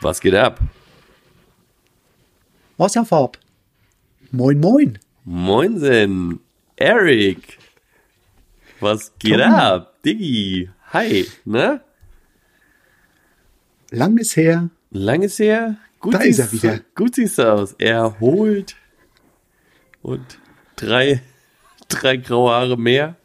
Was geht ab? Wasserfarb. Moin, moin. Moinsen, Eric. Was geht Tommy. ab? Diggi. Hi, ne? Lang ist her. Lang ist her. Gut Da ist er wieder. Gut siehst du aus. Erholt. Und drei, drei graue Haare mehr.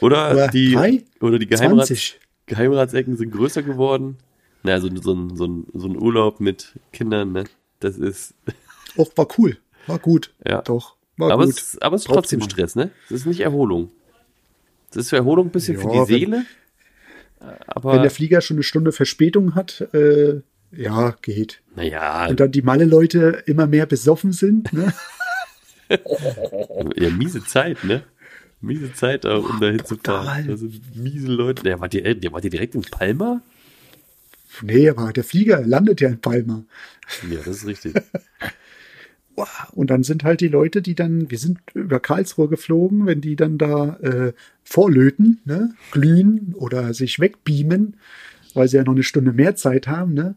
Oder, Oder die, drei? oder die Geheimrats, 20. Geheimratsecken sind größer geworden. Na, so, so, ein- so, so ein Urlaub mit Kindern, ne? Das ist, Och, war cool. War gut. Ja. Doch. War aber gut. es, aber es ist trotzdem. Stress, ne? Es ist nicht Erholung. Es ist für Erholung ein bisschen für Ja, die wenn- Seele. Aber, Wenn der Flieger schon eine Stunde Verspätung hat, äh, ja, geht. naja, Und dann die Malle-Leute immer mehr besoffen sind, ne? ja, miese Zeit, ne? Miese Zeit, um da hinzufahren. Das sind miese Leute. Der war, der, der war der direkt in Palma? Nee, aber der Flieger landet ja in Palma. Ja, das ist richtig. Und dann sind halt die Leute, die dann, wir sind über Karlsruhe geflogen, wenn die dann da äh, vorlöten, ne, glühen oder sich wegbeamen, weil sie ja noch eine Stunde mehr Zeit haben, ne?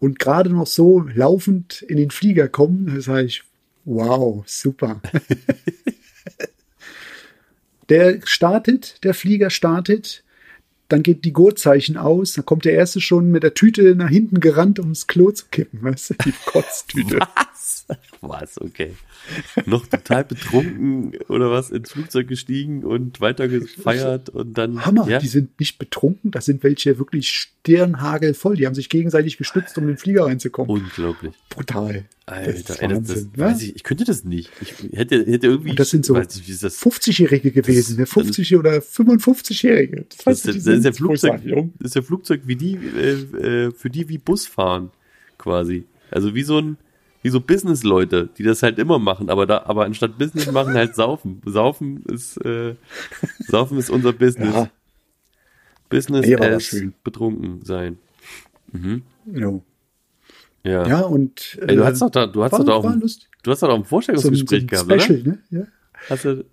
Und gerade noch so laufend in den Flieger kommen, da sage ich, wow, super. der startet, der Flieger startet, dann geht die Gurtzeichen aus, dann kommt der erste schon mit der Tüte nach hinten gerannt, um ins Klo zu kippen, weißt du, die Kotztüte. Was? Was? Okay. Noch total betrunken oder was ins Flugzeug gestiegen und weiter gefeiert und dann. Hammer, ja? die sind nicht betrunken, das sind welche wirklich stirnhagelvoll. Die haben sich gegenseitig gestützt, um in den Flieger reinzukommen. Unglaublich. Brutal. Alter, das ist ey, das, Wahnsinn. das, ne? weiß ich, ich könnte das nicht. Ich hätte, hätte irgendwie. Und das sind so weiß nicht, wie ist das? 50-Jährige gewesen, ne? 50 oder 55-Jährige. Das, Das, das, ist der Flugzeug, das ist der Flugzeug wie die, äh, äh, für die wie Bus fahren, quasi. Also wie so ein, wie so Business-Leute, die das halt immer machen, aber da, aber anstatt Business machen halt saufen. Saufen ist, äh, saufen ist unser Business. Ja. Business as schön. betrunken sein. Jo. Ja. Ja, und Ey, du äh, hast doch da, du hast war- doch da auch, ein- du hast doch auch ein so ein, so Vorstellungsgespräch ein gehabt, Special, oder? ne? Ja. Hast du,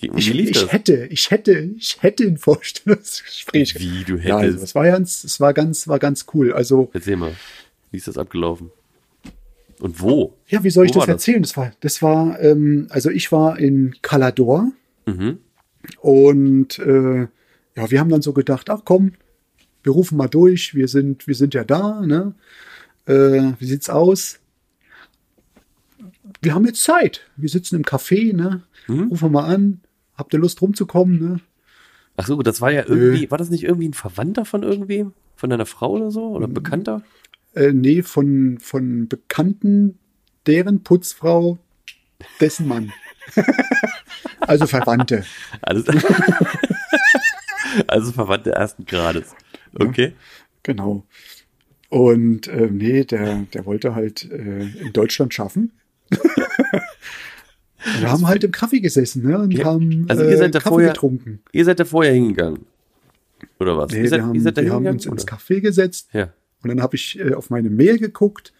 Ich, ich hätte, ich hätte, ich hätte ein Vorstellungsgespräch. Wie, du Ja, also, hättest? es war ganz, es war ganz, war ganz cool. Also, Erzähl mal, wie ist das abgelaufen? Und wo? ja, wie soll ich Wo das erzählen? Das war, das war, ähm, also ich war in Calador Mhm. und äh, ja, wir haben dann so gedacht, ach komm, wir rufen mal durch, wir sind, wir sind ja da, ne? Äh, wie sieht's aus? Wir haben jetzt Zeit. Wir sitzen im Café, ne? Mhm. Rufen wir mal an. Habt ihr Lust rumzukommen, ne? Ach so, das war ja irgendwie, war das nicht irgendwie ein Verwandter von irgendwem? Von deiner Frau oder so? Oder ein Bekannter? Äh, nee, von, von Bekannten, deren Putzfrau, dessen Mann. also Verwandte. Alles, also Verwandte ersten Grades. Okay. Genau. Und äh, nee, der, der wollte halt äh, in Deutschland schaffen. Wir haben halt im Kaffee gesessen ne, und Ja, haben also äh, ihr seid da Kaffee vorher- getrunken. Ihr seid da vorher hingegangen. Oder was? Nee, ihr seid, wir haben, ihr seid wir haben uns ins oder? Café gesetzt Ja. Und dann habe ich äh, auf meine Mail geguckt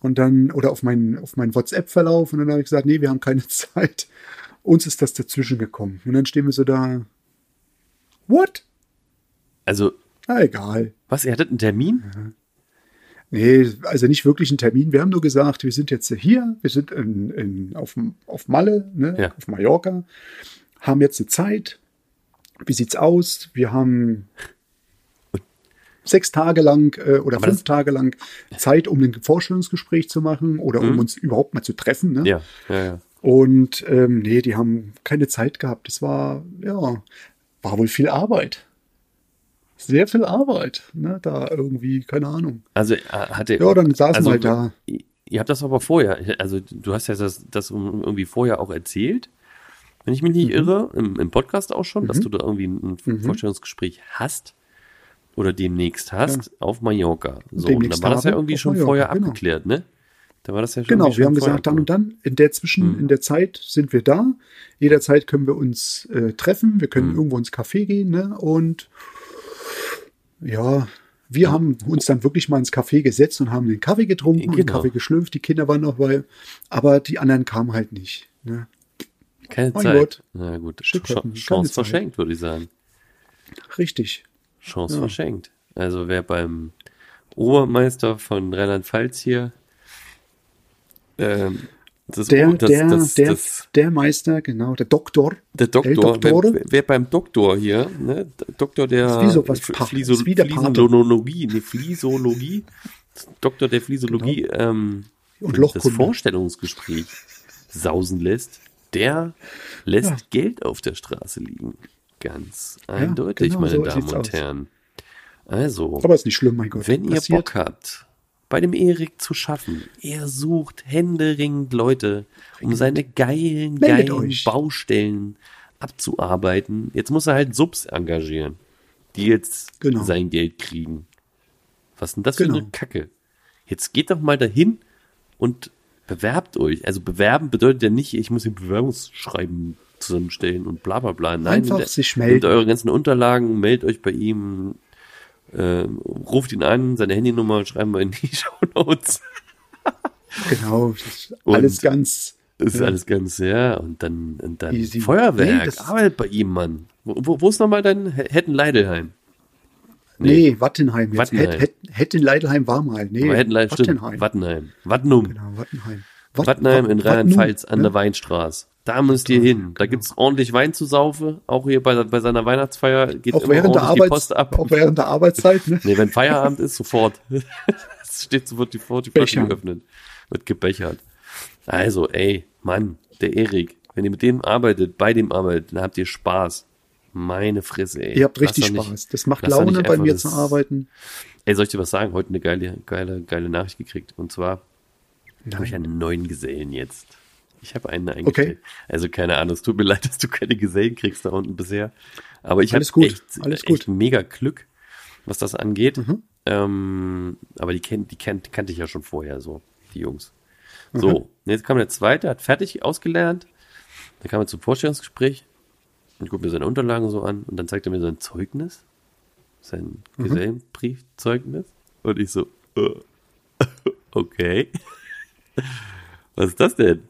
und dann oder auf meinen auf meinen WhatsApp-Verlauf und dann habe ich gesagt, nee, wir haben keine Zeit. Uns ist das dazwischen gekommen und dann stehen wir so da. What? Also, Na egal. was, ihr hattet einen Termin? Nee, also nicht wirklich ein Termin. Wir haben nur gesagt, wir sind jetzt hier, wir sind in, in, auf, auf Malle, ne, Ja. auf Mallorca, haben jetzt eine Zeit. Wie sieht's aus? Wir haben sechs Tage lang äh, oder Aber fünf Tage lang Zeit, um ein Vorstellungsgespräch zu machen oder um uns überhaupt mal zu treffen. Ne? Mhm. Ja, ja, ja. Und ähm, nee, die haben keine Zeit gehabt. Das war, ja, war wohl viel Arbeit. Sehr viel Arbeit, ne? Da irgendwie, keine Ahnung. Also, äh, hatte. Ja, dann saßen also, wir halt da. Ihr habt das aber vorher, also du hast ja das, das irgendwie vorher auch erzählt, wenn ich mich Mhm. nicht irre, im, im Podcast auch schon, dass du da irgendwie ein Vorstellungsgespräch hast. Oder demnächst hast auf Mallorca. So, und Demnächst dann war das ja irgendwie schon Mallorca, vorher genau. abgeklärt, ne? Da war das ja schon Genau, wir haben gesagt, dann und dann, in der Zwischen, Mhm. in der Zeit sind wir da. Jederzeit können wir uns äh, treffen, wir Mhm. können irgendwo ins Café gehen, ne? Und ja, wir haben uns dann wirklich mal ins Café gesetzt und haben den Kaffee getrunken und den Genau. Kaffee geschlürft. Die Kinder waren noch bei, aber die anderen kamen halt nicht. Ne? Keine Mein Zeit. Gott. Na gut, Shit Ch happen, keine Chance Zeit. verschenkt, würde ich sagen. Richtig. Chance Ja. verschenkt. Also wer beim Obermeister von Rheinland-Pfalz hier ähm, das, Der, das, der, das, der, der Meister, genau, der Doktor. der Doktor, El wer, wer beim Doktor hier, ne, Doktor der Fliso, Pate. Fliesologie, nee, Fliesologie, Doktor der Fliesologie, ähm, Und das. Vorstellungsgespräch sausen lässt, der lässt Ja. Geld auf der Straße liegen. Ganz eindeutig, genau meine so Damen und aus. Herren. Also, Aber ist nicht schlimm, mein Gott. wenn ihr Passiert. Bock habt, bei dem Erik zu schaffen, er sucht händeringend Leute, um seine geilen, Meldet geilen euch. Baustellen abzuarbeiten. Jetzt muss er halt Subs engagieren, die jetzt Genau. sein Geld kriegen. Was ist denn das für Genau. eine Kacke? Jetzt geht doch mal dahin und bewerbt euch. Also bewerben bedeutet ja nicht, ich muss ein Bewerbungsschreiben zusammenstellen und bla bla bla. Nein, Einfach nehmt- sich Nehmt melden. eure ganzen Unterlagen, meldet euch bei ihm, äh, ruft ihn an, seine Handynummer schreiben wir in die Show Notes. Genau, ist Und- alles ganz. Das ist Ja. alles ganz, ja, und dann, und dann Easy. Feuerwerk, Nee, das- arbeitet bei ihm, Mann. Wo, wo, ist nochmal dein Hetten Leidelheim? Nee, Wattenheim. Jetzt. Wattenheim. Hett, Hett, Hetten Leidelheim war mal. Nee, stimmt. Wattenheim. Wattenheim. Wattenum. Genau, Wattenheim. Wat- Wattenheim in Rheinland-Pfalz an ne? der Weinstraße. Da müsst ihr hin. Da gibt's ordentlich Wein zu saufen. Auch hier bei, bei seiner Weihnachtsfeier geht Auch immer während, der ordentlich die Arbeits, Post ab. auch während der Arbeitszeit, ne? Nee, wenn Feierabend ist, sofort. es steht sofort die, die Flasche geöffnet. Wird gebechert. Also, ey, Mann, der Erik, wenn ihr mit dem arbeitet, bei dem arbeitet, dann habt ihr Spaß. Meine Fresse, ey. Ihr habt richtig nicht- Spaß. Das macht Laune bei mir das- zu arbeiten. Ey, soll ich dir was sagen? Heute eine geile, geile, geile Nachricht gekriegt. Und zwar habe ich einen neuen Gesellen jetzt. Ich habe einen eingestellt. Okay. Also keine Ahnung, es tut mir leid, dass du keine Gesellen kriegst da unten bisher. Aber ich habe Alles gut, echt, alles gut. mega Glück, was das angeht. Mhm. Ähm, aber die, kennt, die, kennt, kannte ich ja schon vorher, so, die Jungs. Mhm. So, und jetzt kam der zweite, hat fertig ausgelernt. Dann kam er zum Vorstellungsgespräch und guckt mir seine Unterlagen so an und dann zeigt er mir sein Zeugnis, sein Mhm. Gesellenbriefzeugnis. Und ich so, äh, okay. Was ist das denn?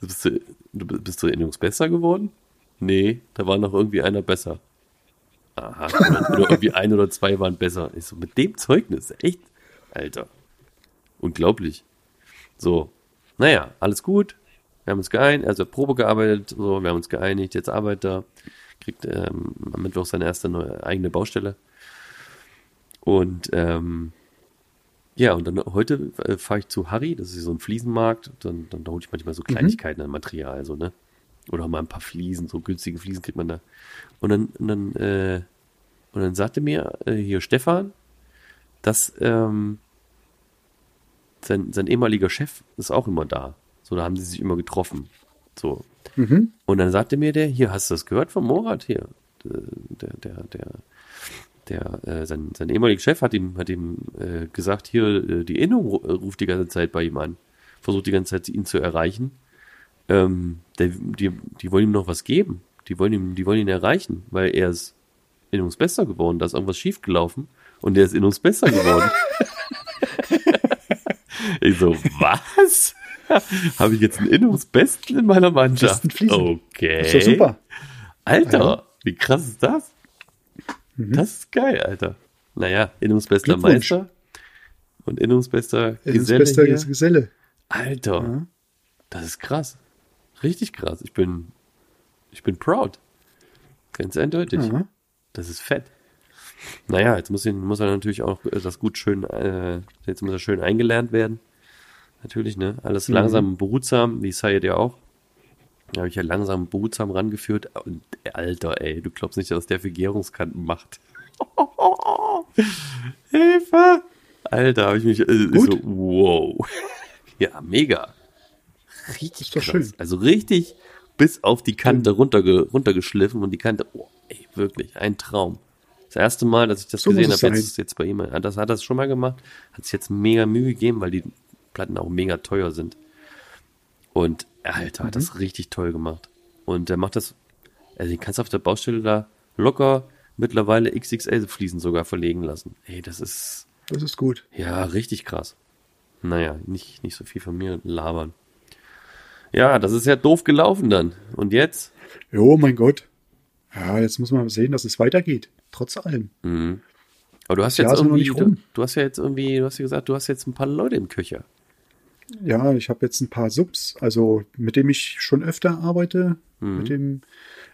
Bist du, bist du in Jungs besser geworden? Nee, da war noch irgendwie einer besser. Aha, oder, oder irgendwie ein oder zwei waren besser. Ich so, mit dem Zeugnis, echt? Alter. Unglaublich. So, naja, alles gut. Wir haben uns geeinigt, also Probe gearbeitet, so, wir haben uns geeinigt, jetzt arbeitet er, kriegt ähm, am Mittwoch seine erste neue, eigene Baustelle. Und ähm, ja, und dann heute äh, fahre ich zu Harry, das ist so ein Fliesenmarkt, dann, dann hole ich manchmal so Kleinigkeiten an Material, so, ne? Oder mal ein paar Fliesen, so günstige Fliesen kriegt man da. Und dann, und dann, äh, und dann sagte mir äh, hier Stefan, dass ähm, sein, sein ehemaliger Chef ist auch immer da. So, da haben sie sich immer getroffen. So. Mhm. Und dann sagte mir der, hier, hast du das gehört vom Morat hier? Der, der, der, der, äh, sein, sein ehemaliger Chef hat ihm, hat ihm äh, gesagt, hier, äh, die Innung ru- äh, ruft die ganze Zeit bei ihm an. Versucht die ganze Zeit ihn zu erreichen. Ähm, der, die, die wollen ihm noch was geben. Die wollen ihm, die wollen ihn erreichen, weil er ist Innungsbester geworden. Da ist irgendwas schiefgelaufen und der ist Innungsbester geworden. ich so, was? Habe ich jetzt einen Innungsbesten in meiner Mannschaft? Okay. Ist doch super. Alter, Ja. wie krass ist das? Das ist geil, Alter. Naja, Innungsbester. Meister und Innungsbester Geselle beste hier. Geselle. Alter, Ja. das ist krass. Richtig krass. Ich bin, ich bin proud. Ganz eindeutig. Ja. Das ist fett. Naja, jetzt muss, ihn, muss er natürlich auch äh, das gut schön, äh, jetzt muss er schön eingelernt werden. Natürlich, ne? Alles langsam und behutsam, wie Sayed ja auch. Da habe ich ja langsam behutsam rangeführt. Und äh, Alter, ey, du glaubst nicht, was der für Gärungskanten macht. Hilfe! Alter, habe ich mich ich Gut. so, wow. ja, mega. Richtig krass. schön. Also richtig bis auf die Kante runterge runtergeschliffen und die Kante, oh, ey, wirklich, ein Traum. Ist erste Mal, dass ich das So gesehen es habe, jetzt, jetzt bei ihm, das hat er das schon mal gemacht, hat sich jetzt mega Mühe gegeben, weil die Platten auch mega teuer sind. Und Alter, hat Mhm. das richtig toll gemacht. Und der macht das, also den kannst du auf der Baustelle da locker mittlerweile XXL-Fliesen sogar verlegen lassen. Ey, das ist, Das ist gut. ja, richtig krass. Naja, nicht, nicht so viel von mir labern. Ja, das ist ja doof gelaufen dann. Und jetzt? Jo, mein Gott. Ja, jetzt muss man sehen, dass es weitergeht. Trotz allem. Mhm. Aber du hast Das jetzt irgendwie, du, du hast ja jetzt irgendwie, du hast ja gesagt, du hast jetzt ein paar Leute im Köcher. Ja, ich habe jetzt ein paar Subs, also mit dem ich schon öfter arbeite, Mhm. mit dem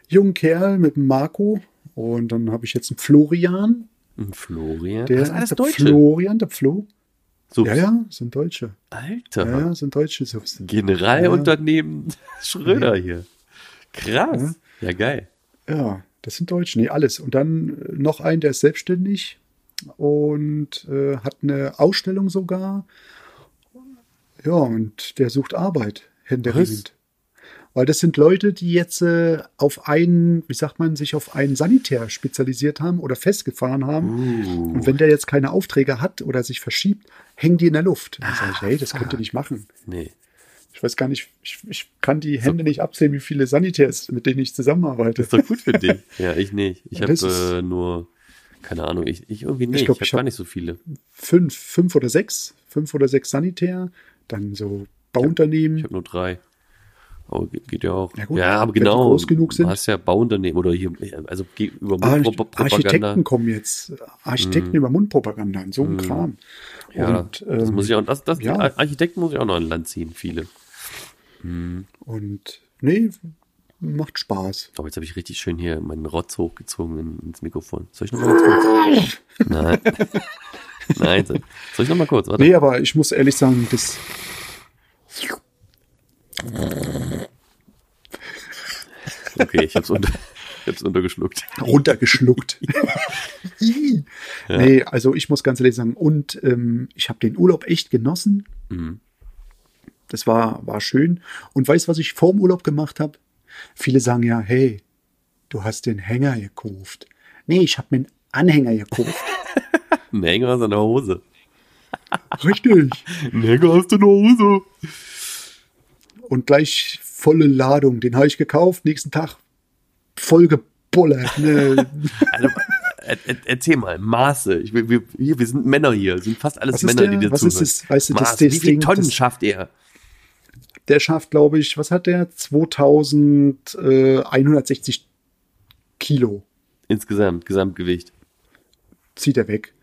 jungen Kerl, mit dem Marco. Und dann habe ich jetzt einen Florian. Ein Florian. Der, das ist alles der Deutsche. Florian, der Flo. So, Ja, ja, sind Deutsche. Alter. Ja, ja, sind Deutsche Subs. Generalunternehmen Schröder hier. Krass. Ja, geil. Ja, das sind Deutsche. Nee, alles. Und dann äh, noch ein, der ist selbstständig und äh, hat eine Ausstellung sogar. Ja, und der sucht Arbeit, händeringend. Weil das sind Leute, die jetzt äh, auf einen, wie sagt man, sich auf einen Sanitär spezialisiert haben oder festgefahren haben. Uh. Und wenn der jetzt keine Aufträge hat oder sich verschiebt, hängen die in der Luft. Dann sage ich, hey, das könnt ihr nicht machen. Nee. Ich weiß gar nicht, ich, ich kann die Hände nicht abzählen, wie viele Sanitärs, mit denen ich zusammenarbeite. Ist doch gut für dich. Ja, ich nicht. Ich habe das äh, nur, keine Ahnung, ich, ich irgendwie nicht. Ich, glaub, habe ich gar hab- nicht so viele. fünf, fünf oder sechs, fünf oder sechs Sanitär, dann so Bauunternehmen. Ich habe nur drei. Aber geht, geht ja auch. Ja, gut, ja, aber wenn die genau. groß genug sind. Du hast ja Bauunternehmen oder hier, also über Ah, Mundpropaganda. Architekten kommen jetzt, Architekten über Mundpropaganda und so ein Kram. Mhm. Ja, und, das ähm, muss ich auch, das, das, ja. Architekten muss ich auch noch an Land ziehen, viele. und nee, macht Spaß. Aber jetzt habe ich richtig schön hier meinen Rotz hochgezogen in, ins Mikrofon. Soll ich noch mal ganz kurz? Nein. Nein, soll ich noch mal kurz? Warte. Nee, aber ich muss ehrlich sagen, das. Okay, ich hab's unter, ich hab's untergeschluckt. runtergeschluckt. Nee, also ich muss ganz ehrlich sagen, und ähm, ich habe den Urlaub echt genossen. Mhm. Das war, war schön. Und weißt du, was ich vor dem Urlaub gemacht habe? Viele sagen ja, hey, du hast den Hänger gekauft. Nee, ich habe mir einen Anhänger gekauft. Ein Hänger aus einer Hose. Richtig. Ein Hänger aus der Hose. Und gleich volle Ladung. Den habe ich gekauft, nächsten Tag voll gebullert. Ne? Also, er, er, erzähl mal, Maße. Ich, wir, hier, wir sind Männer hier, sind fast alles ist Männer, der- die dir was ist zuhören. das- weißt du, das- Maße. das Wie viele Tonnen das- schafft er? Der schafft, glaube ich, was hat der? 2160 Kilo. Insgesamt, Gesamtgewicht. zieht er weg.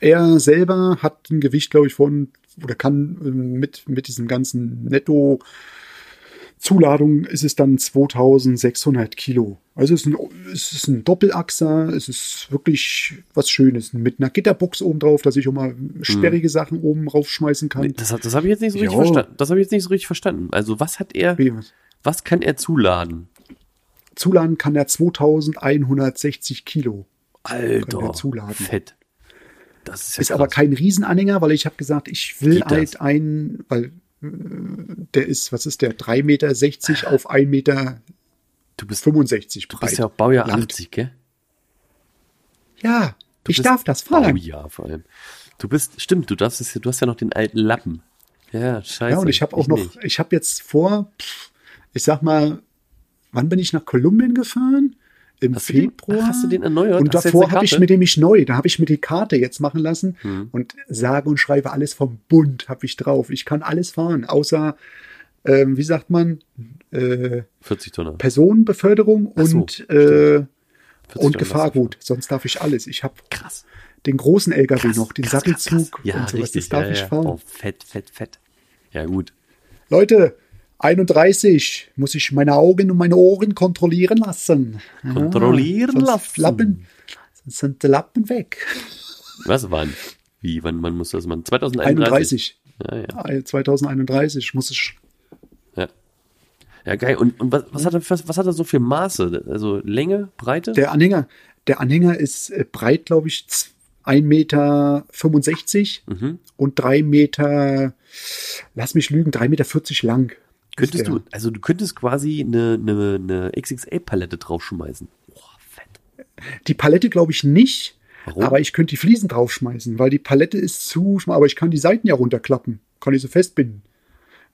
Er selber hat ein Gewicht, glaube ich, von, oder kann ähm, mit, mit diesem ganzen Netto-Zuladung ist es dann 2600 Kilo. Also es ist ein, es ist ein Doppelachser, es ist wirklich was Schönes. Mit einer Gitterbox oben drauf, dass ich auch mal sperrige Sachen oben raufschmeißen kann. Das, das habe ich jetzt nicht so richtig Ja. verstanden. Das habe ich jetzt nicht so richtig verstanden. Also, was hat er, was kann er zuladen? Zuladen kann er 2160 Kilo. Alter, er zuladen. fett. Das ist ja Ist aber kein Riesenanhänger, weil ich habe gesagt, ich will Geht das? halt einen, weil äh, der ist, was ist der, 3,60 Meter auf 1,65 Meter Du bist, breit. du bist ja auch Baujahr Lang. 80, gell? Ja, ich bist darf das fahren. Baujahr vor allem. Du bist, stimmt, du darfst es, ja- du hast ja noch den alten Lappen. Ja, scheiße. ja, und ich habe auch noch, nicht. ich habe jetzt vor, ich sag mal, wann bin ich nach Kolumbien gefahren? Im Hast du den- Februar. hast du den erneuert? Und Hast davor habe ich mir nämlich neu, da habe ich mir die Karte jetzt machen lassen Hm. und sage und schreibe alles vom Bund habe ich drauf. Ich kann alles fahren, außer, ähm, wie sagt man, äh, 40 Tonner. Personenbeförderung so, und, äh, 40 und Gefahrgut. Sonst darf ich alles. Ich habe Krass. den großen LKW Krass, noch, den krass, krass, Sattelzug krass. Ja, und sowas. richtig. Das darf ja, ich ja. fahren. Oh, fett, fett, fett. Ja, gut. Leute, 31 muss ich meine Augen und meine Ohren kontrollieren lassen. Ja, Kontrollieren sonst lassen. Lappen, sonst sind die Lappen weg. Was wann? Wie, wann, wann muss das man? 2031? 31. Ja, ja. Äh, 2031 muss ich. Ja, ja geil. Und, und was, was, hat er, was, was hat er so für Maße? Also Länge, Breite? Der Anhänger, der Anhänger ist äh, breit, glaube ich, 1,65 Meter mhm. und 3 Meter, lass mich lügen, 3,40 Meter lang. Könntest du, also du könntest quasi eine, eine, eine XXL-Palette draufschmeißen. Boah, fett. Die Palette glaube ich nicht, Warum? aber ich könnte die Fliesen draufschmeißen, weil die Palette ist zu schmal, aber ich kann die Seiten ja runterklappen. Kann ich so festbinden.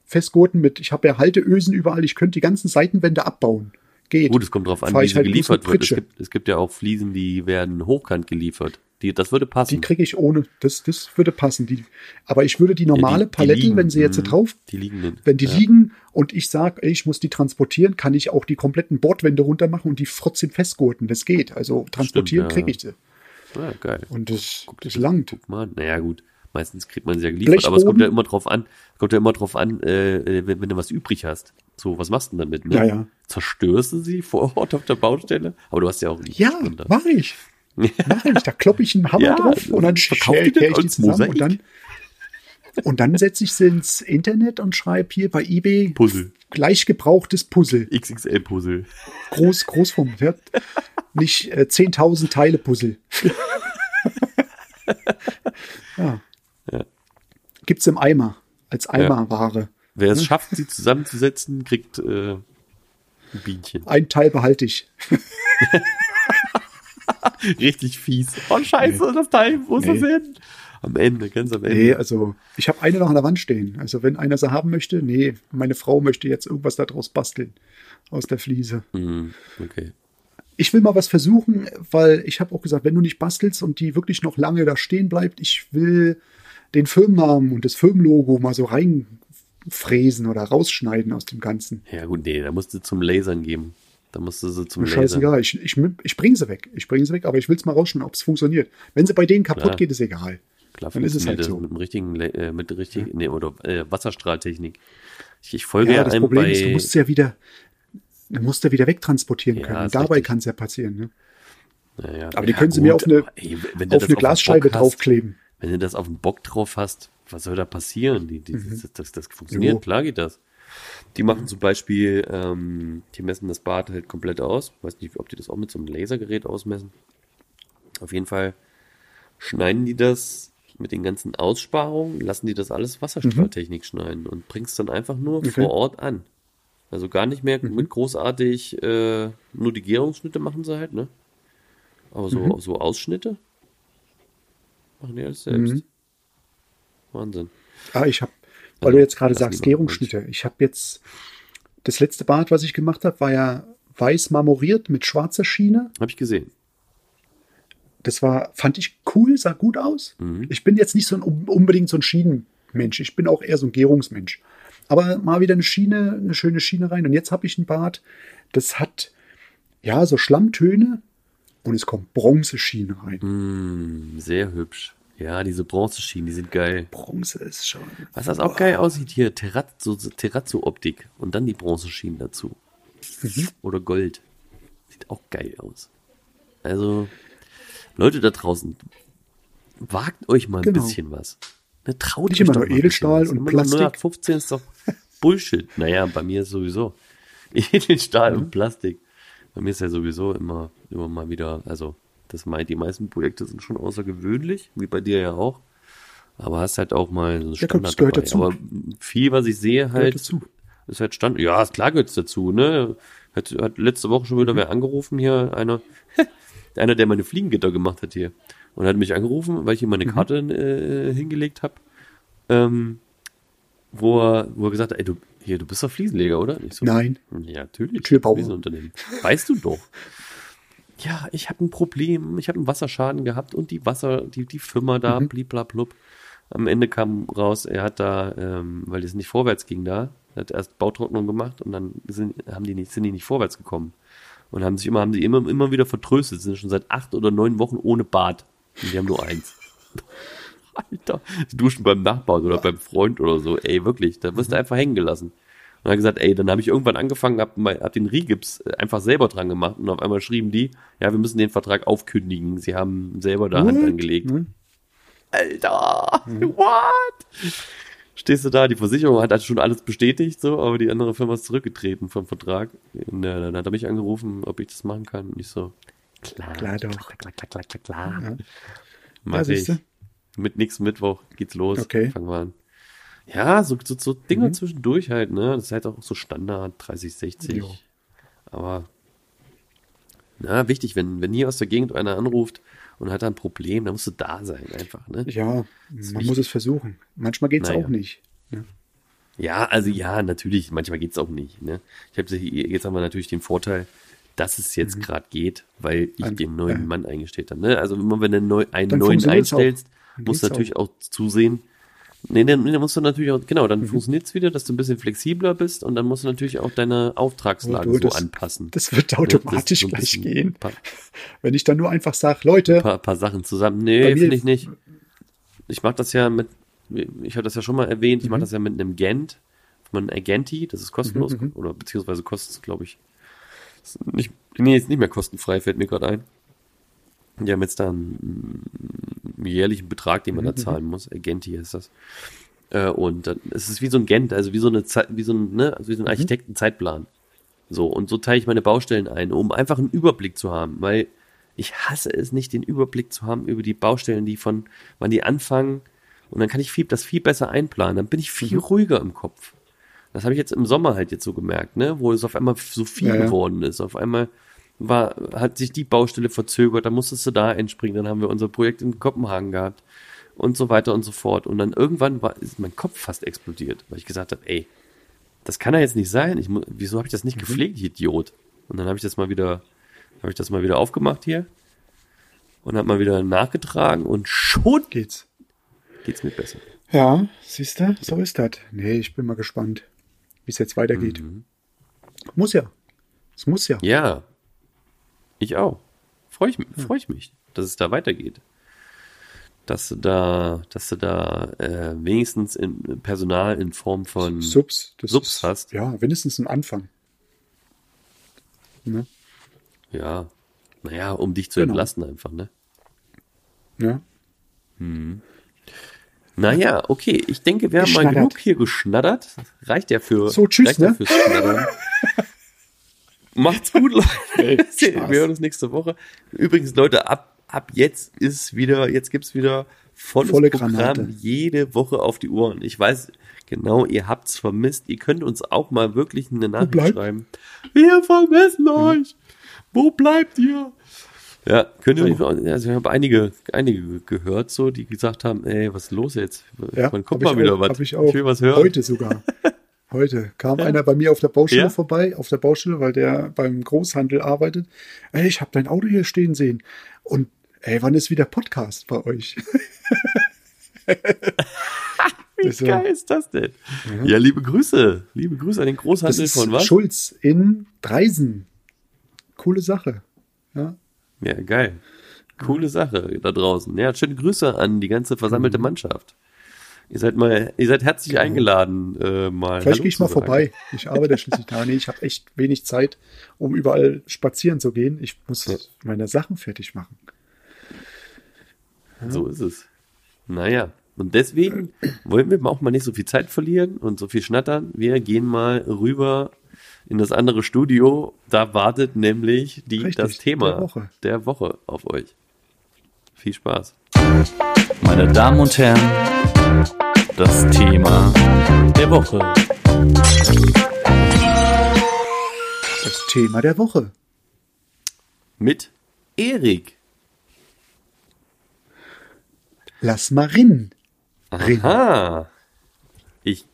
Festgurten mit, ich habe ja Halteösen überall, ich könnte die ganzen Seitenwände abbauen. Geht. Gut, es kommt drauf an, Fahr wie ich sie halt geliefert wird. Es gibt, es gibt ja auch Fliesen, die werden hochkant geliefert. Die, das würde passen. Die kriege ich ohne, das, das würde passen. Die, aber ich würde die normale Ja, die- die Palette, liegen. wenn sie jetzt Mhm. drauf, Die liegen nicht. wenn die ja. liegen und ich sage, ich muss die transportieren, kann ich auch die kompletten Bordwände runter machen und die trotzdem festgurten. Das geht. Also transportieren kriege ich sie. Ja, geil. Und das, Guck das das- langt. Guck mal, naja gut, meistens kriegt man sie ja geliefert, aber es kommt ja immer drauf an, kommt ja immer drauf an, äh, wenn, wenn du was übrig hast. So, was machst du denn damit? Ne? Ja, ja. Zerstörst du sie vor Ort auf der Baustelle? Aber du hast ja auch einen Ja, mache ich. Mache ich. Da kloppe ich einen Hammer Ja, drauf und dann verkauf schere die denn ich die zusammen und Mosaik? dann, und dann setze ich sie ins Internet und schreibe hier bei eBay Puzzle. gleich gebrauchtes Puzzle. XXL-Puzzle. Groß, Großform. Ja. Nicht äh, 10.000 Teile Puzzle. ja. Ja. Gibt's im Eimer. Als Eimerware. Wer Hm? es schafft, sie zusammenzusetzen, kriegt äh, ein Bienchen. Ein Teil behalte ich. Richtig fies. Oh, scheiße, das Teil, wo ist Nee. das hin? Am Ende, ganz am Ende. Nee, also ich habe eine noch an der Wand stehen. Also wenn einer sie haben möchte, nee, meine Frau möchte jetzt irgendwas daraus basteln. Aus der Fliese. Hm, okay. Ich will mal was versuchen, weil ich habe auch gesagt, wenn du nicht bastelst und die wirklich noch lange da stehen bleibt, ich will den Firmennamen und das Firmenlogo mal so reinfräsen oder rausschneiden aus dem Ganzen. Ja gut, nee, da musst du zum Lasern geben. Da musst du sie zum Mir Lasern. scheißegal, ich, ich, ich bringe sie weg. Ich bringe sie weg, aber ich will es mal rausschneiden, ob es funktioniert. Wenn sie bei denen kaputt Klar. geht, ist egal. Klar, Dann ist es halt so. mit dem richtigen, äh, mit richtig, nee, oder äh, Wasserstrahltechnik. Ich, ich folge Ja, ja, das einem Problem bei, ist, du musst ja wieder, du musst sie wieder wegtransportieren Ja, können. Dabei kann es ja passieren. Ne? Naja, Aber die ja, können sie mir auf eine, ey, auf eine den Glasscheibe hast, draufkleben. Wenn du das auf den Bock drauf hast, was soll da passieren? Die, die, das, das, das funktioniert, Mhm. Jo. klar geht das. Die machen zum Beispiel, ähm, die messen das Bad halt komplett aus. Weiß nicht, ob die das auch mit so einem Lasergerät ausmessen. Auf jeden Fall schneiden die das mit den ganzen Aussparungen, lassen die das alles Wasserstrahltechnik schneiden und bringst dann einfach nur Okay. vor Ort an. Also gar nicht mehr mit großartig, äh, nur die Gärungsschnitte machen sie halt, ne? Aber so, so Ausschnitte machen die alles selbst. Mhm. Wahnsinn. Ah, ich habe, weil Also, du jetzt gerade sagst, Gärungsschnitte. Ich habe jetzt, das letzte Bad, was ich gemacht habe, war ja weiß marmoriert mit schwarzer Schiene. Hab ich gesehen. Das war, fand ich cool, sah gut aus. Mhm. Ich bin jetzt nicht so ein, unbedingt so ein Schienenmensch. Ich bin auch eher so ein Gärungsmensch. Aber mal wieder eine Schiene, eine schöne Schiene rein. Und jetzt habe ich ein Bad, das hat ja so Schlammtöne und es kommt Bronzeschiene rein. Mm, sehr hübsch. Ja, diese Bronzeschienen, die sind geil. Bronze ist schon. Was das auch geil aussieht hier, Terrazzo, Terrazzo-Optik und dann die Bronzeschienen dazu. Mhm. Oder Gold. Sieht auch geil aus. Also, Leute da draußen, wagt euch mal ein Genau. bisschen was. Ne, traut Nicht euch immer nur Edelstahl und Immer Plastik. 15 ist doch Bullshit. Naja, bei mir ist sowieso. Edelstahl Mhm. und Plastik. Bei mir ist ja sowieso immer, immer mal wieder, also das meint, die meisten Projekte sind schon außergewöhnlich, wie bei dir ja auch. Aber hast halt auch mal so einen Ja, komm, das Standard gehört dabei. dazu. Aber viel, was ich sehe, halt, dazu. ist halt Stand. Ja, klar gehört's dazu, ne? Hat, hat letzte Woche schon wieder Mhm. wer angerufen hier, einer, einer, der meine Fliegengitter gemacht hat hier. Und hat mich angerufen, weil ich ihm Mhm. meine Karte äh, hingelegt habe. Ähm, wo er, wo er gesagt hat, ey, du, hier, du bist doch Fliesenleger, oder? So, Nein. Ja, natürlich. Türbauer. Fliesenunternehmen. Weißt du doch. Ja, ich habe ein Problem, ich habe einen Wasserschaden gehabt und die Wasser, die, die Firma da, Mhm. bliblablub. Am Ende kam raus, er hat da, ähm, weil es nicht vorwärts ging da, er hat erst Bautrocknung gemacht und dann sind, haben die nicht, sind die nicht vorwärts gekommen. Und haben sich immer, haben die immer, immer wieder vertröstet, sind schon seit acht oder neun Wochen ohne Bad. Und die haben nur eins. Alter, die duschen beim Nachbarn oder beim Freund oder so, ey, wirklich, da wirst du einfach hängen gelassen. Und er hat gesagt, ey, dann habe ich irgendwann angefangen, hab, mal, hab den Rigips äh, einfach selber dran gemacht und auf einmal schrieben die, ja, wir müssen den Vertrag aufkündigen. Sie haben selber da Hand What? angelegt. Hm? Alter, what? Stehst du da, die Versicherung hat halt schon alles bestätigt, so, aber die andere Firma ist zurückgetreten vom Vertrag. Und äh, dann hat er mich angerufen, ob ich das machen kann. Und ich so, klar, Klar doch. klar, klar, klar, klar, klar. Ja. Mach ich. Mit nächsten Mittwoch geht's los. Okay. Fangen wir an. Ja, so, so, so Dinger Mhm. zwischendurch halt, ne? Das ist halt auch so Standard, 30, 60. Jo. Aber Na, wichtig, wenn, wenn hier aus der Gegend einer anruft und hat ein Problem, dann musst du da sein einfach, ne? Ja, man wichtig. muss es versuchen. Manchmal geht's Naja. auch nicht. Ja. Ja, also ja, natürlich, manchmal geht's auch nicht, ne? Ich habe jetzt haben wir natürlich den Vorteil, dass es jetzt gerade geht, weil ich Mhm. Ein- den neuen äh. Mann eingestellt habe, ne? Also wenn man wenn du einen, neu, einen neuen auch. einstellst, musst du natürlich auch. zusehen. Nee, dann, nee, dann musst du natürlich auch, genau, dann funktioniert's wieder, dass du ein bisschen flexibler bist und dann musst du natürlich auch deine Auftragslage Oh, du, so das- anpassen. Das wird automatisch so ein gleich gehen. Paar, Wenn ich dann nur einfach sage, Leute, paar, paar Sachen zusammen. Nee, finde ich nicht. Ich mache das ja mit, ich habe das ja schon mal erwähnt, ich Mhm. mache das ja mit einem Gent, von Agenti, das ist kostenlos, Mhm, oder beziehungsweise kostet es, glaube ich, nicht, nee, ist nicht mehr kostenfrei, fällt mir gerade ein. Die haben jetzt da einen, jährlichen Betrag, den man Mhm, da zahlen muss. Agenti heißt das. Äh, und dann es ist wie so ein Gent, also wie so eine Zeit, wie so ein, ne, also wie so Mhm. ein Architektenzeitplan. So, und so teile ich meine Baustellen ein, um einfach einen Überblick zu haben, weil ich hasse es nicht, den Überblick zu haben über die Baustellen, die von, wann die anfangen, und dann kann ich viel, das viel besser einplanen, dann bin ich Mhm. viel ruhiger im Kopf. Das habe ich jetzt im Sommer halt jetzt so gemerkt, ne, wo es auf einmal so viel ja. geworden ist. Auf einmal war, hat sich die Baustelle verzögert, dann musstest du da einspringen, dann haben wir unser Projekt in Kopenhagen gehabt und so weiter und so fort. Und dann irgendwann war, ist mein Kopf fast explodiert, weil ich gesagt habe, ey, das kann ja jetzt nicht sein. Ich, wieso habe ich das nicht gepflegt, ich Idiot? Und dann habe ich das mal wieder, habe ich das mal wieder aufgemacht hier und habe mal wieder nachgetragen und schon geht's. geht's mir besser. Ja, siehst du, so ist das. Nee, ich bin mal gespannt, wie es jetzt weitergeht. Muss ja. Es muss ja. Ja, ich auch. Freue ich, freu ich mich, dass es da weitergeht. Dass du da, dass du da äh, wenigstens in Personal in Form von Subs. Subs ist, hast. Ja, wenigstens ein Anfang. Ne? ja, naja, um dich zu Genau. entlasten einfach, ne? Ja. Naja, okay, ich denke, wir haben mal genug hier geschnattert. Reicht ja für, So, tschüss, reicht ja ne? fürs Schnattern. Macht's gut, Leute. Ey, wir hören uns nächste Woche. Übrigens, Leute, ab, ab jetzt ist wieder, jetzt gibt's wieder volles Volle Programm Granate. jede Woche auf die Ohren. Ich weiß genau, ihr habt's vermisst. Ihr könnt uns auch mal wirklich eine Nachricht schreiben. Wir vermissen euch. Wo bleibt ihr? Ja, könnt ihr, So. also ich habe einige, einige gehört, so, die gesagt haben, ey, was ist los jetzt? Ja, Wann kommt mal ich wieder auch, was? Ich, auch. will was hören. Heute sogar. Heute kam einer bei mir auf der Baustelle Ja? vorbei, auf der Baustelle, weil der beim Großhandel arbeitet. Ey, ich habe dein Auto hier stehen sehen. Und ey, wann ist wieder Podcast bei euch? Wie Also- geil ist das denn? Ja, liebe Grüße. Liebe Grüße an den Großhandel ist von was? Schulz in Dreisen. Coole Sache. Ja. Ja, geil. Coole Sache da draußen. Ja, schöne Grüße an die ganze Mhm. versammelte Mannschaft. Ihr seid mal, ihr seid herzlich eingeladen, äh, mal. Genau. Vielleicht gehe ich mal sagen. vorbei. Ich arbeite schließlich da. Nee, ich habe echt wenig Zeit, um überall spazieren zu gehen. Ich muss Ja. meine Sachen fertig machen. So ist es. Naja. Und deswegen wollen wir auch mal nicht so viel Zeit verlieren und so viel schnattern. Wir gehen mal rüber in das andere Studio. Da wartet nämlich die, Richtig, das Thema der Woche. der Woche auf euch. Viel Spaß. Meine Damen und Herren, das Thema der Woche. Das Thema der Woche. Mit Erik. Lass mal rinnen. Aha. Ich,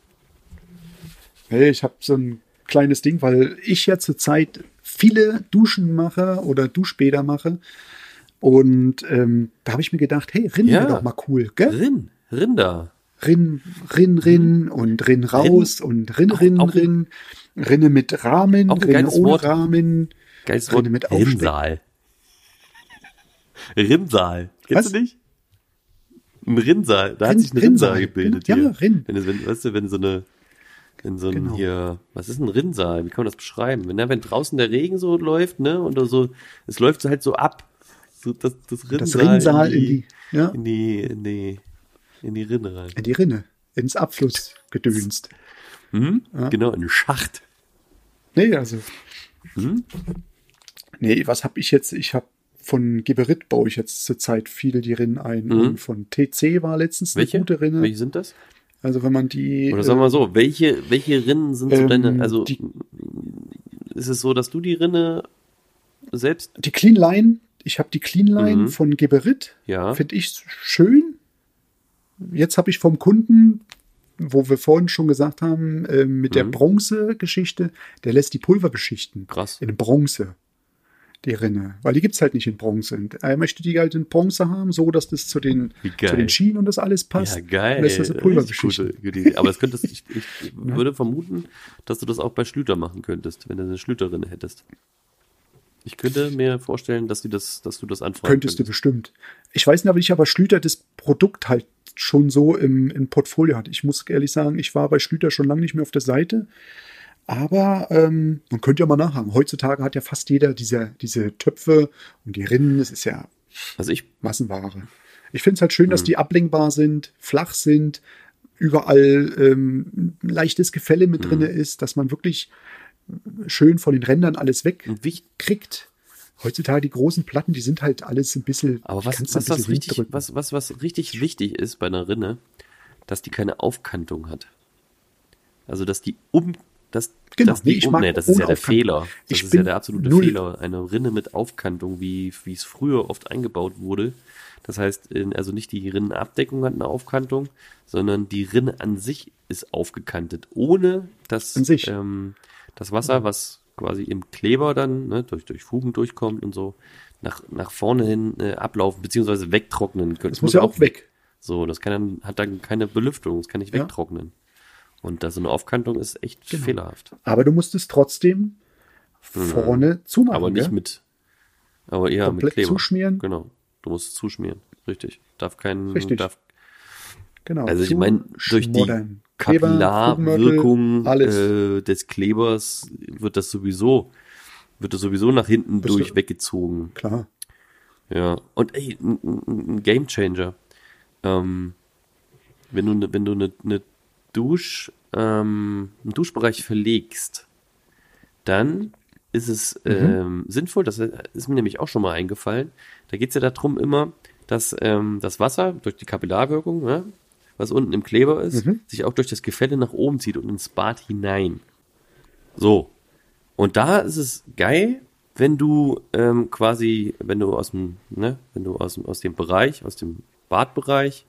Hey, ich habe so ein kleines Ding, weil ich ja zurzeit viele Duschen mache oder Duschbäder mache. Und ähm, da habe ich mir gedacht, hey, Rinnen Ja. wäre doch mal cool, gell? Rin, Rinder. Rinn, Rinn, Rinn und Rinn raus und Rinn, Auch- Rinn, auch ein- Rinn. Rinne mit Rahmen, Auch Rinne ohne Wort. Rahmen. Geiles Rinde Wort. mit Aufspeck. Rinnsal. Rinnsal. Kennst Was? du nicht? Ein Rinnsal. Da hat Rin- sich ein Rinnsal gebildet Ja, hier. Rinn. Wenn, es- wenn, weißt du, wenn so eine, wenn so ein Genau. hier, was ist ein Rinnsal? Wie kann man das beschreiben? Wenn, wenn draußen der Regen so läuft, ne, und so, es läuft so halt so ab. So, das, das Rinnsal, Das Rinnsal in die, ja, in die, in die, in die Rinne rein. in die Rinne, ins Abfluss gedönst. Hm? Ja. Genau, in den Schacht. Nee, also. Hm? Nee, was habe ich jetzt? Ich habe von Geberit baue ich jetzt zurzeit viel die Rinnen ein. Mhm. Und von TC war letztens Welche? eine gute Rinne. Welche sind das? Also wenn man die. Oder sagen wir mal so, welche, welche Rinnen sind so ähm, deine, also die- ist es so, dass du die Rinne selbst? Die Clean Line, ich habe die Clean Line Mhm. von Geberit, Ja. finde ich schön. Jetzt habe ich vom Kunden, wo wir vorhin schon gesagt haben, äh, mit der Mhm. Bronze-Geschichte, der lässt die Pulver beschichten. Krass. In Bronze. Die Rinne. Weil die gibt's halt nicht in Bronze. Und er möchte die halt in Bronze haben, so dass das zu den, zu den Schienen und das alles passt. Ja, geil. Und lässt das in Pulver beschichten. gute. Aber das könntest, ich, ich würde vermuten, dass du das auch bei Schlüter machen könntest, wenn du eine Schlüterrinne hättest. Ich könnte mir vorstellen, dass du das, dass du das anfragen Könntest du könntest. bestimmt. Ich weiß nicht, aber ich aber Schlüter das Produkt halt schon so im, im Portfolio hat. Ich muss ehrlich sagen, ich war bei Schlüter schon lange nicht mehr auf der Seite. Aber ähm, man könnte ja mal nachhaken. Heutzutage hat ja fast jeder diese, diese Töpfe und die Rinnen. Das ist ja Also ich, Massenware. Ich finde es halt schön, dass Hm. die ablenkbar sind, flach sind, überall ähm, ein leichtes Gefälle mit drinne ist, dass man wirklich schön von den Rändern alles wegkriegt. Heutzutage die großen Platten, die sind halt alles ein bisschen. aber die was, was, was, richtig, was, was, was richtig wichtig ist bei einer Rinne, dass die keine Aufkantung hat. Also, dass die um, dass, Genau, dass die nee, ich um, nee, das ist ja der Aufkantung. Fehler. Das Ich ist ja der absolute null- Fehler. Eine Rinne mit Aufkantung, wie, wie es früher oft eingebaut wurde. Das heißt, also nicht die Rinnenabdeckung hat eine Aufkantung, sondern die Rinne an sich ist aufgekantet, ohne dass An sich. Ähm, das Wasser, was quasi im Kleber dann ne, durch, durch Fugen durchkommt und so, nach, nach vorne hin äh, ablaufen, beziehungsweise wegtrocknen können. Das muss ja auch weg. So, das kann dann, hat dann keine Belüftung, das kann nicht Ja. wegtrocknen. Und da so eine Aufkantung ist echt Genau. fehlerhaft. Aber du musst es trotzdem vorne zumachen. Mhm. Aber nicht gell? mit, aber eher Komplett mit Kleber. zuschmieren. Genau. Du musst es zuschmieren. Richtig. Darf kein, Richtig. darf, Genau. also ich meine, durch die Kapillarwirkung äh, des Klebers wird das sowieso, wird das sowieso nach hinten Bist du- durch weggezogen. Klar. Ja, und ey, ein, ein ein Game Changer. Ähm, wenn du, ne, wenn du eine ne Dusch, ähm, einen Duschbereich verlegst, dann ist es ähm, sinnvoll, das ist mir nämlich auch schon mal eingefallen. Da geht es ja darum immer, dass ähm, das Wasser durch die Kapillarwirkung, ne, was unten im Kleber ist, sich auch durch das Gefälle nach oben zieht und ins Bad hinein. So. Und da ist es geil, wenn du ähm, quasi, wenn du aus dem, ne, wenn du aus, dem- aus dem Bereich, aus dem Badbereich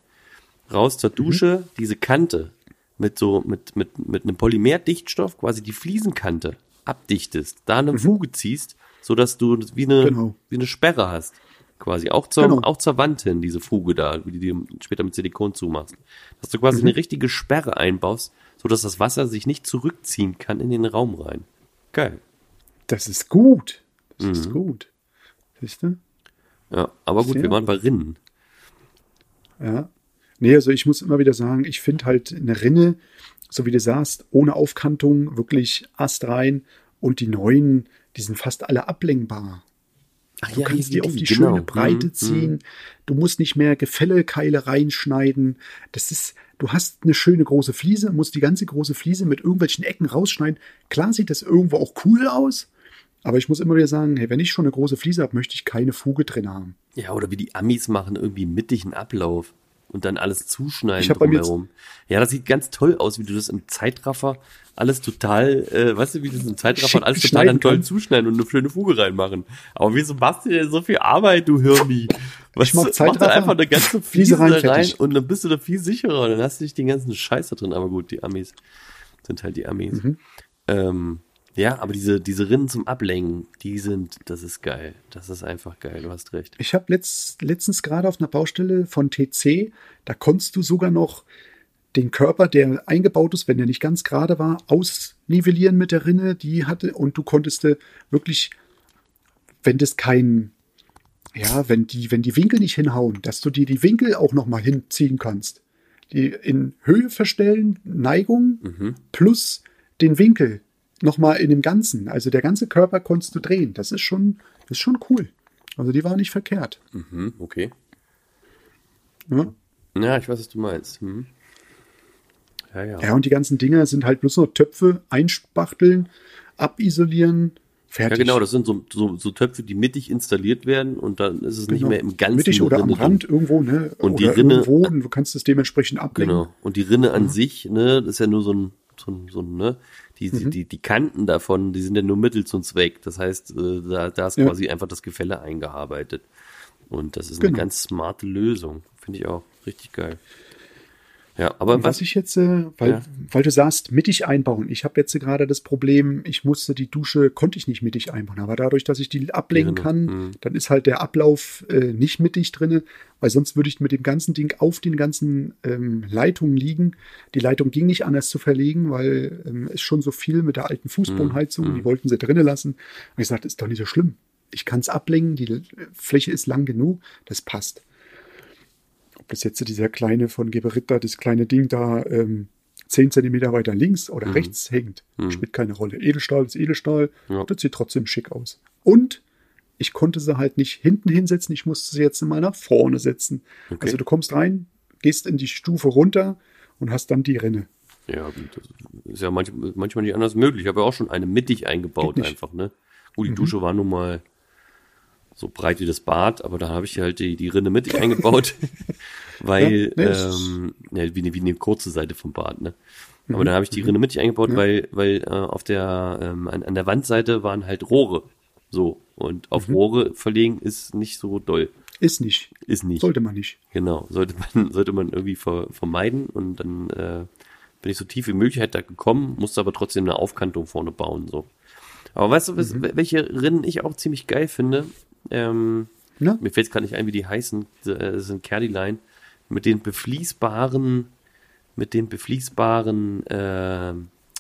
raus zur Dusche, diese Kante mit so, mit, mit, mit einem Polymerdichtstoff, quasi die Fliesenkante abdichtest, da eine Fuge ziehst, so dass du wie eine, Genau. wie eine Sperre hast. Quasi auch zur, Genau. auch zur Wand hin, diese Fuge da, wie die du später mit Silikon zumachst. Dass du quasi eine richtige Sperre einbaust, so dass das Wasser sich nicht zurückziehen kann in den Raum rein. Geil. Das ist gut. Das Mhm. ist gut. Siehst du? Ja, aber gut, wir waren bei Rinnen. Ja. Nee, also ich muss immer wieder sagen, ich finde halt eine Rinne, so wie du sagst, ohne Aufkantung, wirklich astrein und die neuen, die sind fast alle ablenkbar. Ach Du kannst die auf die genau. schöne Breite Mhm, ziehen. Du musst nicht mehr Gefällekeile reinschneiden. Das ist, du hast eine schöne große Fliese, musst die ganze große Fliese mit irgendwelchen Ecken rausschneiden. Klar sieht das irgendwo auch cool aus, aber ich muss immer wieder sagen, hey, wenn ich schon eine große Fliese habe, möchte ich keine Fuge drin haben. Ja, oder wie die Amis machen, irgendwie mittig einen Ablauf und dann alles zuschneiden drumherum. Ja, das sieht ganz toll aus, wie du das im Zeitraffer alles total, äh, weißt du, wie du das im Zeitraffer alles total dann toll kannst. zuschneiden und eine schöne Fuge reinmachen. Aber wieso machst du denn so viel Arbeit, du Hirni? Was, Ich mach mach dann Zeitraffer, einfach eine ganze Fliese rein, rein und dann bist du da viel sicherer. Dann hast du nicht den ganzen Scheiß da drin. Aber gut, die Amis sind halt die Amis. Mhm. Ähm, ja, aber diese, diese Rinnen zum Ablenken, die sind, das ist geil. Das ist einfach geil, du hast recht. Ich habe letzt, letztens gerade auf einer Baustelle von TC, da konntest du sogar noch den Körper, der eingebaut ist, wenn der nicht ganz gerade war, ausnivellieren mit der Rinne, die hatte und du konntest äh, wirklich, wenn das kein, ja, wenn die, wenn die Winkel nicht hinhauen, dass du dir die Winkel auch noch mal hinziehen kannst, die in Höhe verstellen, Neigung plus den Winkel noch mal in dem Ganzen, also der ganze Körper konntest du drehen. Das ist schon, das ist schon cool. Also die war nicht verkehrt. Mhm, okay. Ja. Ja, ich weiß, was du meinst. Hm. Ja, ja. Ja, und die ganzen Dinger sind halt bloß noch Töpfe einspachteln, abisolieren, Ja, fertig. genau, das sind so, so, so Töpfe, die mittig installiert werden und dann ist es nicht Genau. mehr im Ganzen. Mittig oder am Rand drin. irgendwo, ne? Und die oder Rinne- irgendwo, und du kannst es dementsprechend ablenken. Genau. Und die Rinne an sich, ne, das ist ja nur so ein, so so ne, die, die, die, die Kanten davon, die sind ja nur Mittel zum Zweck. Das heißt, äh, da, da ist Ja. quasi einfach das Gefälle eingearbeitet. Und das ist Genau. eine ganz smarte Lösung. Finde ich auch richtig geil. Ja, aber was was, ich jetzt, äh, weil, Ja. weil du sagst, mittig einbauen. Ich habe jetzt gerade das Problem, ich musste die Dusche, konnte ich nicht mittig einbauen. Aber dadurch, dass ich die ablegen Drinne, kann, mhm. dann ist halt der Ablauf äh, nicht mittig drinne, weil sonst würde ich mit dem ganzen Ding auf den ganzen ähm, Leitungen liegen. Die Leitung ging nicht anders zu verlegen, weil ähm, es schon so viel mit der alten Fußbodenheizung, Mhm. die wollten sie drinnen lassen. Und ich sagte, ist doch nicht so schlimm. Ich kann es ablegen, die Fläche ist lang genug, das passt ob das jetzt dieser kleine von Geberitta, das kleine Ding da ähm, 10 Zentimeter weiter links oder rechts hängt, spielt keine Rolle. Edelstahl ist Edelstahl, Ja. das sieht trotzdem schick aus. Und ich konnte sie halt nicht hinten hinsetzen, ich musste sie jetzt mal nach vorne setzen. Okay. Also du kommst rein, gehst in die Stufe runter und hast dann die Rinne. ja, gut, das ist ja manch, manchmal nicht anders möglich. Ich habe ja auch schon eine mittig eingebaut einfach, ne? Gut, die Mhm. Dusche war nun mal so breit wie das Bad, aber da habe ich halt die, die Rinne mittig eingebaut, weil, Ja, ähm, ja, wie, eine, wie eine kurze Seite vom Bad, ne? Mhm. Aber da habe ich die Rinne mittig eingebaut, weil, weil äh, auf der, ähm, an, an der Wandseite waren halt Rohre. So. Und auf Mhm. Rohre verlegen ist nicht so doll. Ist nicht. Ist nicht. Sollte man nicht. Genau, sollte man, sollte man irgendwie ver, vermeiden und dann äh, bin ich so tief wie möglich halt da gekommen, musste aber trotzdem eine Aufkantung vorne bauen. so. Aber weißt du, was, welche Rinnen ich auch ziemlich geil finde? Ähm, Na? mir fällt gerade nicht ein, wie die heißen. Äh, Das sind Kerdilein mit den befließbaren, mit den befließbaren, äh,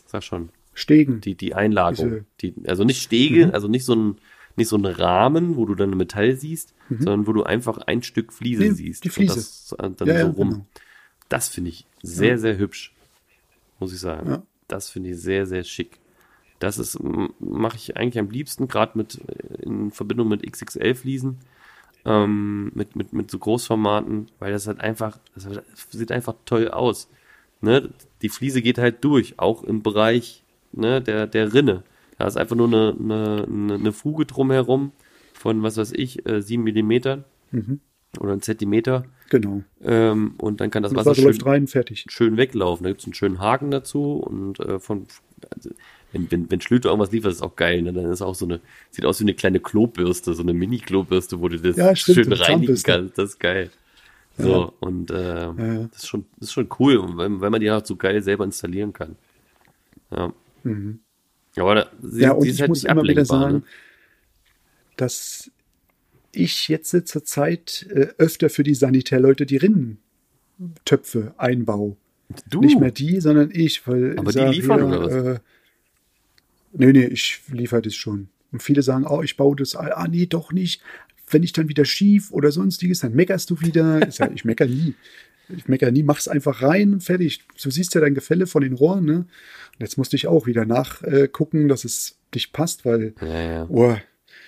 sag schon, Stegen. die, die Einlagung. Die, also nicht Stege, also nicht so ein, nicht so ein Rahmen, wo du dann Metall siehst, sondern wo du einfach ein Stück Fliese Nee, siehst. die Fliese. Und das äh, dann Ja, so ja, rum. genau. Das finde ich sehr, sehr hübsch. Muss ich sagen. Ja. Das finde ich sehr, sehr schick. Das ist, mache ich eigentlich am liebsten, gerade mit, äh, in Verbindung mit XXL-Fliesen, ähm, mit, mit, mit so Großformaten, weil das halt einfach, das sieht einfach toll aus. Ne? Die Fliese geht halt durch, auch im Bereich ne, der, der Rinne. Da ist einfach nur eine, eine, eine, Fuge drumherum von, was weiß ich, äh, sieben Millimetern oder ein Zentimeter. Genau. Ähm, und dann kann das, Das Wasser Wasser schön, läuft rein, fertig. schön weglaufen. Da gibt's einen schönen Haken dazu und äh, von also, wenn, wenn, wenn Schlüter irgendwas liefert, ist auch geil, ne? Dann ist auch so eine, sieht aus wie eine kleine Klobürste, so eine Mini-Klobürste, wo du das Ja, stimmt, schön reinigen kannst. Das ist geil. So, und äh, ja. das ist schon, das ist schon cool, weil, weil man die auch so geil selber installieren kann. Ja. Aber da, sie, Mhm. Ja, und ich halt muss immer wieder sagen, ne? dass ich jetzt zur Zeit äh, öfter für die Sanitärleute die Rinnentöpfe einbaue. Du, Nicht mehr die, sondern ich, weil Aber ich die sag, liefern ja, oder was? Äh, nee, nee, ich liefere das schon. Und viele sagen, oh, ich baue das, ein. ah, nee, doch nicht. Wenn ich dann wieder schief oder sonstiges, dann meckerst du wieder. Ich, sag, ich mecker nie. Ich mecker nie, mach's einfach rein und fertig. Du siehst ja dein Gefälle von den Rohren, ne? Und jetzt musste ich auch wieder nachgucken, dass es dich passt, weil, ja, ja. oh,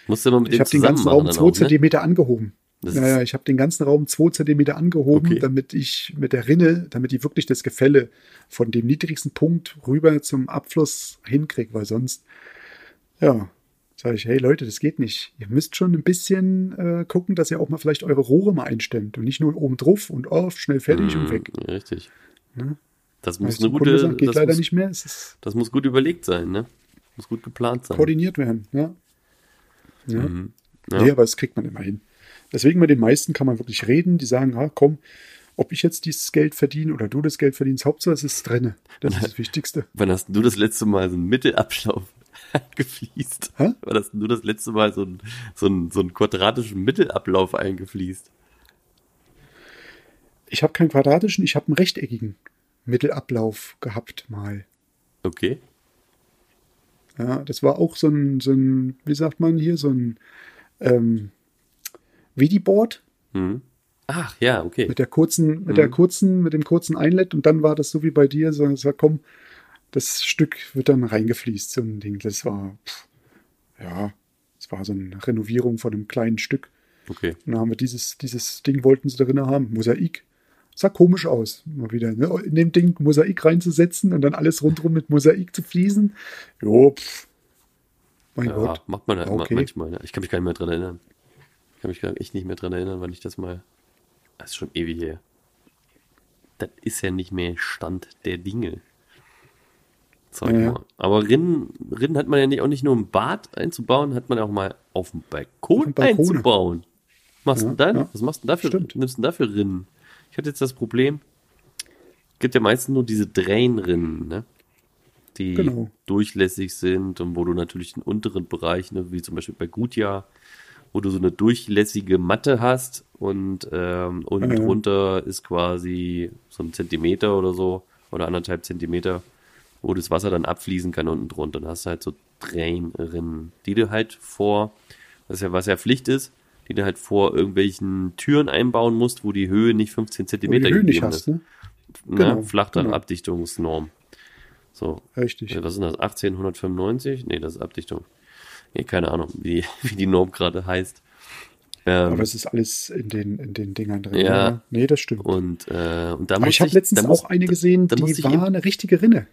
Musst du immer mit ich habe den ganzen Raum zwei ne? Zentimeter angehoben. Das ja, ist- ja, ich habe den ganzen Raum zwei Zentimeter angehoben, Okay. damit ich mit der Rinne, damit ich wirklich das Gefälle von dem niedrigsten Punkt rüber zum Abfluss hinkriege, weil sonst, ja, sage ich, hey Leute, das geht nicht. Ihr müsst schon ein bisschen äh, gucken, dass ihr auch mal vielleicht eure Rohre mal einstemmt und nicht nur oben drauf und auf, schnell fertig und Mhm, weg. Richtig. Ne? Das muss eine gute, sagt, geht das leider muss, nicht mehr. Ist das muss gut überlegt sein, ne? Muss gut geplant sein. koordiniert werden. Ja. Ja. Mhm. Ja. Nee, aber das kriegt man immer hin. Deswegen mit den meisten kann man wirklich reden, die sagen, ah, komm, ob ich jetzt dieses Geld verdiene oder du das Geld verdienst, Hauptsache es ist drinne. Das ist das Wichtigste. Wann hast du das letzte Mal so einen Mittelablauf eingefließt? Hä? Wann hast du das letzte Mal so einen, so einen, so einen quadratischen Mittelablauf eingefließt? Ich habe keinen quadratischen, ich habe einen rechteckigen Mittelablauf gehabt mal. Okay. Ja, das war auch so ein, so ein, wie sagt man hier, so ein ähm, Vidi-Board Mhm. Ach, ja, okay. mit der kurzen, mit der kurzen, mit dem kurzen Einlet und dann war das so wie bei dir, so, so komm, das Stück wird dann reingefließt, so ein Ding. Das war, pff, ja, das war so eine Renovierung von einem kleinen Stück. Okay. Und dann haben wir dieses, dieses Ding wollten sie darin haben, Mosaik. Sah komisch aus, mal wieder, ne? in dem Ding Mosaik reinzusetzen und dann alles rundherum mit Mosaik zu fließen. Jo, pff. Mein Ja, Gott. macht man halt Okay. ma- manchmal. Ne? Ich kann mich gar nicht mehr dran erinnern. Ich kann mich echt nicht mehr dran erinnern, wann ich das mal. Das ist schon ewig her. Das ist ja nicht mehr Stand der Dinge. Sag ich Ja, mal. Aber Rinnen, Rinnen hat man ja nicht, auch nicht nur im Bad einzubauen, hat man auch mal auf dem Balkon Auf dem Balkone. einzubauen. Was machst du Ja, dann? ja. Was machst du denn dafür? Stimmt. Nimmst du dafür Rinnen? Ich hatte jetzt das Problem, gibt ja meistens nur diese Drain-Rinnen, ne? Die Genau. durchlässig sind und wo du natürlich den unteren Bereich, ne, wie zum Beispiel bei Gutjahr, wo du so eine durchlässige Matte hast und ähm, unten Ja. drunter ist quasi so ein Zentimeter oder so oder anderthalb Zentimeter, wo das Wasser dann abfließen kann unten drunter. Dann hast du halt so Drainrinnen, die du halt vor, was ja, was ja Pflicht ist, die du halt vor irgendwelchen Türen einbauen musst, wo die Höhe nicht 15 Wo du Zentimeter die Höhe nicht gegeben hast, ist. ne? Ne? Genau, Flachdachabdichtungsnorm. So, Richtig. äh, was ist denn das? 1895? Nee, das ist Abdichtung. Nee, keine Ahnung, wie, wie die Norm gerade heißt. Ähm, Aber es ist alles in den, in den Dingern drin. Ja. Nee, das stimmt. und, äh, und da Aber ich habe letztens da muss, auch eine gesehen, da die musste ich war eine richtige Rinne.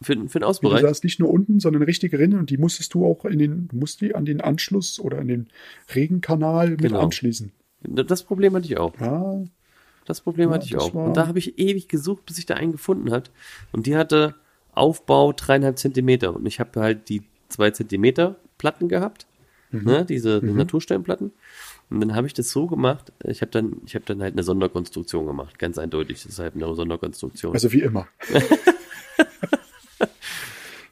für, für den Du Außenbereich. saßt nicht nur unten, sondern eine richtige Rinne und die musstest du auch in den, du musst die an den Anschluss oder an den Regenkanal mit Genau. anschließen. Das Problem hatte ich auch. Ja, Das Problem Ja, hatte ich auch. Und da habe ich ewig gesucht, bis ich da einen gefunden hat. Und die hatte Aufbau dreieinhalb Zentimeter. Und ich habe halt die zwei Zentimeter Platten gehabt, Mhm. ne, diese die Natursteinplatten. Und dann habe ich das so gemacht. Ich habe dann, ich habe dann halt eine Sonderkonstruktion gemacht, ganz eindeutig. Das ist halt eine Sonderkonstruktion. also wie immer.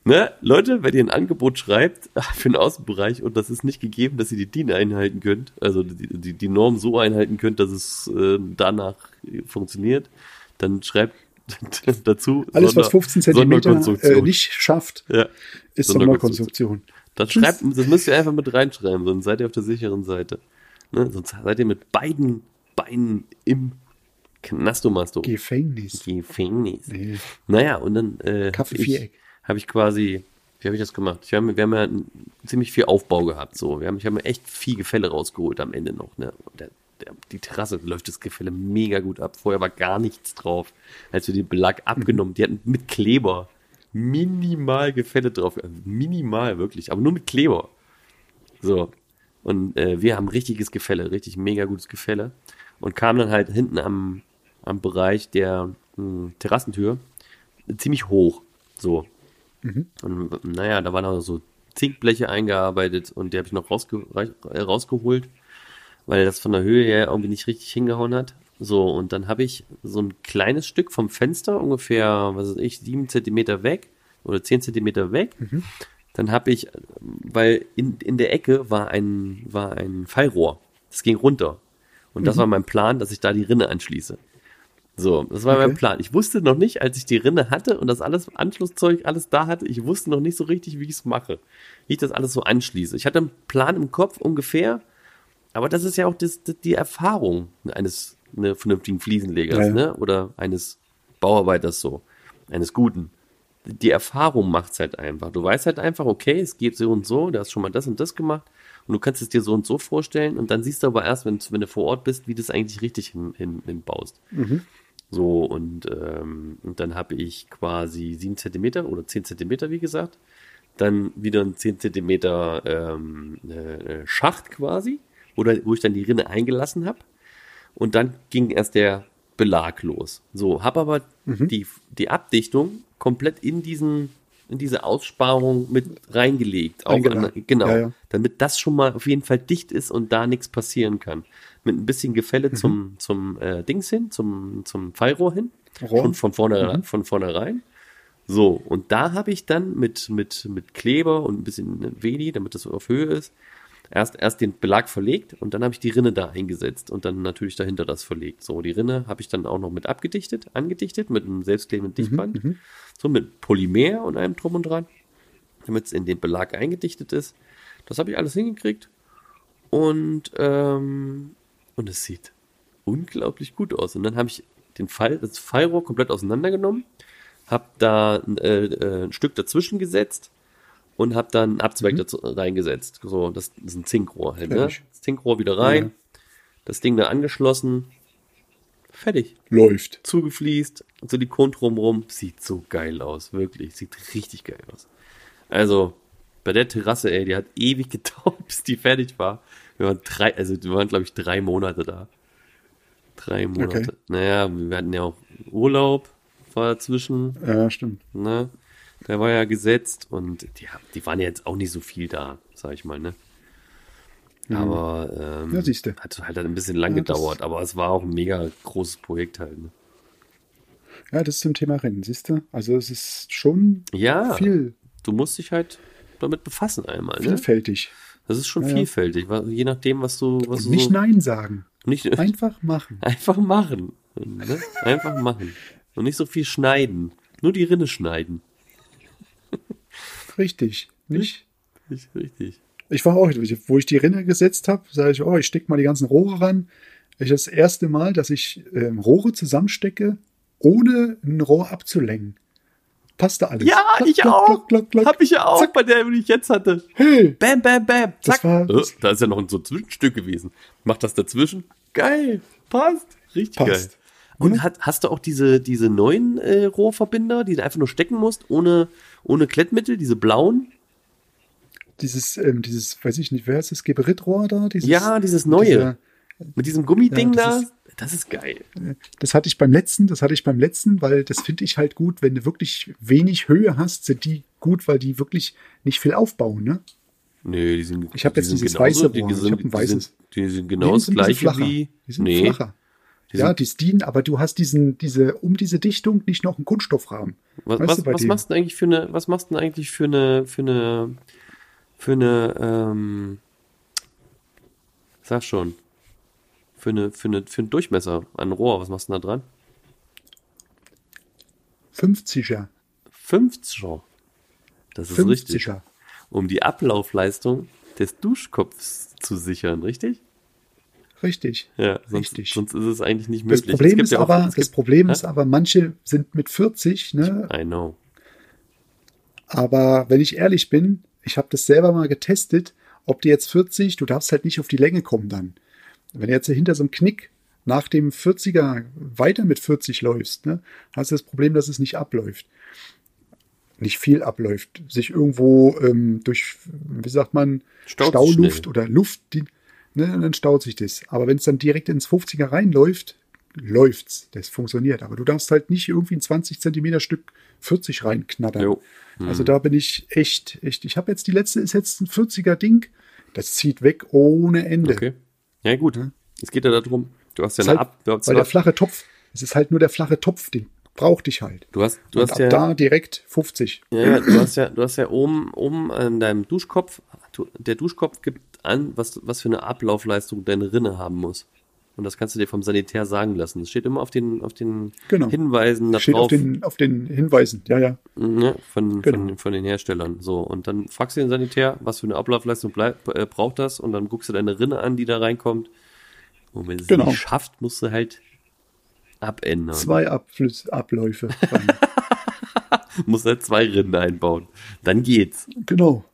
Ne? Leute, wenn ihr ein Angebot schreibt für den Außenbereich und das ist nicht gegeben, dass ihr die DIN einhalten könnt, also die, die, die Norm so einhalten könnt, dass es äh, danach funktioniert, dann schreibt dazu Alles, was 15 Zentimeter äh, nicht schafft, ja. ist Sonderkonstruktion. Das, schreibt, das müsst ihr einfach mit reinschreiben, sonst seid ihr auf der sicheren Seite. Ne? Sonst seid ihr mit beiden Beinen im Knastomasto. Gefängnis. Gefängnis. Nee. Naja, und dann äh, ich- habe ich quasi, wie habe ich das gemacht? Ich hab, wir haben ja ziemlich viel Aufbau gehabt. So, wir haben, ich habe mir echt viel Gefälle rausgeholt am Ende noch. Ne? Und die Terrasse läuft das Gefälle mega gut ab. Vorher war gar nichts drauf. Als wir den Belag abgenommen, die hatten mit Kleber minimal Gefälle drauf. Also minimal wirklich, aber nur mit Kleber. So. Und äh, wir haben richtiges Gefälle, richtig mega gutes Gefälle. Und kamen dann halt hinten am, am Bereich der mh, Terrassentür ziemlich hoch. So. Und naja, da waren auch so Zinkbleche eingearbeitet und die habe ich noch rausge äh, rausgeholt, weil das von der Höhe her irgendwie nicht richtig hingehauen hat. So, und dann habe ich so ein kleines Stück vom Fenster, ungefähr, was weiß ich, sieben Zentimeter weg oder zehn Zentimeter weg. Dann habe ich, weil in, in der Ecke war ein, war ein Fallrohr. Das ging runter. Und das war mein Plan, dass ich da die Rinne anschließe. So, das war mein Okay. Plan. Ich wusste noch nicht, als ich die Rinne hatte und das alles Anschlusszeug alles da hatte, ich wusste noch nicht so richtig, wie ich es mache. Wie ich das alles so anschließe. Ich hatte einen Plan im Kopf ungefähr, aber das ist ja auch das, das, die Erfahrung eines ne, vernünftigen Fliesenlegers, Ja, ne? Oder eines Bauarbeiters so, eines guten. Die Erfahrung macht's halt einfach. Du weißt halt einfach, okay, es geht so und so, du hast schon mal das und das gemacht und du kannst es dir so und so vorstellen und dann siehst du aber erst, wenn, wenn du vor Ort bist, wie du es eigentlich richtig hin, hin, hinbaust. So, und, ähm, und dann habe ich quasi sieben Zentimeter oder zehn Zentimeter, wie gesagt. Dann wieder ein zehn Zentimeter ähm, äh, Schacht quasi, wo, da, wo ich dann die Rinne eingelassen habe. Und dann ging erst der Belag los. So, habe aber die, die Abdichtung komplett in diesen in diese Aussparung mit reingelegt. Auch an, genau. Ja, ja. Damit das schon mal auf jeden Fall dicht ist und da nichts passieren kann. Mit ein bisschen Gefälle Mhm. zum, zum äh, Dings hin, zum, zum Fallrohr hin. Rohr. Schon von vorne, Mhm. von vornherein. So, und da habe ich dann mit, mit, mit Kleber und ein bisschen Vedi, damit das auf Höhe ist, erst, erst den Belag verlegt und dann habe ich die Rinne da eingesetzt und dann natürlich dahinter das verlegt. So, die Rinne habe ich dann auch noch mit abgedichtet, angedichtet mit einem selbstklebenden Dichtband. So mit Polymer und allem drum und dran, damit es in den Belag eingedichtet ist. Das habe ich alles hingekriegt und, ähm, und es sieht unglaublich gut aus. Und dann habe ich den Fall, das Fallrohr komplett auseinandergenommen, habe da äh, äh, ein Stück dazwischen gesetzt und habe dann einen Abzweig dazu reingesetzt. So, das ist ein Zinkrohr halt, ne? Das Zinkrohr wieder rein, Ja. das Ding da angeschlossen, fertig. Läuft. Zugefliest, Silikon drumrum, sieht so geil aus, wirklich, sieht richtig geil aus. Also, bei der Terrasse, ey, die hat ewig gedauert, bis die fertig war. Wir waren drei, also wir waren, glaube ich, drei Monate da. Drei Monate. Okay. Naja, wir hatten ja auch Urlaub, war dazwischen, Ja, stimmt. ne? Der war ja gesetzt und die, die waren ja jetzt auch nicht so viel da, sag ich mal, ne? Aber ähm, Ja, siehste. hat halt ein bisschen lang Ja, gedauert, aber es war auch ein mega großes Projekt halt. Ne? Ja, das ist zum Thema Rennen, siehst du? Also es ist schon Ja, viel, du musst dich halt damit befassen einmal. Ne? vielfältig. Das ist schon Ja, vielfältig, je nachdem, was du, was du nicht so, Nein sagen. nicht Einfach machen. einfach machen, ne? einfach machen und nicht so viel schneiden, nur die Rinne schneiden. Richtig. Nicht? Nicht richtig. Ich war auch, wo ich die Rinne gesetzt habe, sage ich, oh, ich stecke mal die ganzen Rohre ran. Ich das erste Mal, dass ich ähm, Rohre zusammenstecke, ohne ein Rohr abzulenken. Passte alles. Ja, Klock, ich klock, auch. klock. Hab ich ja auch Zack. bei der, die ich jetzt hatte. Hey, Bam, bam, bam. Das Zack. war- Äh, da ist ja noch ein so ein Zwischenstück gewesen. Macht das dazwischen. Geil. Passt. Richtig Passt. geil. Und hat, hast du auch diese, diese neuen äh, Rohrverbinder, die du einfach nur stecken musst, ohne, ohne Klettmittel, diese blauen? dieses, ähm, dieses, weiß ich nicht, wer ist das, Geberit-Rohr da? Dieses, Ja, dieses neue. dieser- Mit diesem Gummiding Ja, da. das ist- das geil. Das hatte ich beim letzten, das hatte ich beim letzten, weil das finde ich halt gut, wenn du wirklich wenig Höhe hast, sind die gut, weil die wirklich nicht viel aufbauen, ne? Nee, die sind. Ich hab die jetzt dieses genauso- weiße die Rohr. Ich sind- hab ein die weißes. Sind, die sind Nee, genau die das sind ein bisschen gleiche wie. Die sind nee, flacher. Die ja, die dienen, aber du hast diesen, diese, um diese Dichtung nicht noch einen Kunststoffrahmen. Was, was, was machst du denn eigentlich für eine, was machst du denn eigentlich für eine, für eine, für eine, ähm, sag schon, für eine, für eine, für einen Durchmesser an Rohr, was machst du da dran? 50er. 50er. Das ist richtig. 50er. Um die Ablaufleistung des Duschkopfs zu sichern, richtig? Richtig. Ja, sonst, Richtig. sonst ist es eigentlich nicht Das möglich. Es Problem gibt ist ja auch- aber, es das gibt- Problem Hä? ist aber, manche sind mit 40, ne? I know. Aber wenn ich ehrlich bin, ich habe das selber mal getestet, ob die jetzt 40, du darfst halt nicht auf die Länge kommen dann. Wenn du jetzt hinter so einem Knick nach dem 40er weiter mit 40 läufst, ne, hast du das Problem, dass es nicht abläuft. Nicht viel abläuft. Sich irgendwo ähm, durch, wie sagt man, Staut Stauluft schnell. oder Luft, die, ne, dann staut sich das. Aber wenn es dann direkt ins 50er reinläuft, läuft's. Das funktioniert. Aber du darfst halt nicht irgendwie ein 20 Zentimeter Stück 40 reinknattern. Jo. Also da bin ich echt, echt. Ich habe jetzt die letzte, ist jetzt ein 40er Ding. Das zieht weg ohne Ende. Okay. Ja, gut. Es geht ja darum, du hast ja eine halt, Ab, weil der flache Topf, es ist halt nur der flache Topf, den braucht dich halt. du hast, du Und hast ab ja, da direkt 50. Ja, ja, du hast ja, du hast ja oben, oben an deinem Duschkopf, du- der Duschkopf gibt an, was, was für eine Ablaufleistung deine Rinne haben muss. Und das kannst du dir vom Sanitär sagen lassen. Das steht immer auf den, auf den Genau. Hinweisen da Steht drauf auf den, auf den Hinweisen. Ja, ja. ne, von, Genau. von, von den Herstellern. So, und dann fragst du den Sanitär, was für eine Ablaufleistung bleib, äh, braucht das? Und dann guckst du deine Rinne an, die da reinkommt. Und wenn es Genau. nicht schafft, musst du halt abändern. Zwei Abflüsse, Abläufe. Musst halt zwei Rinnen einbauen. Dann geht's. genau.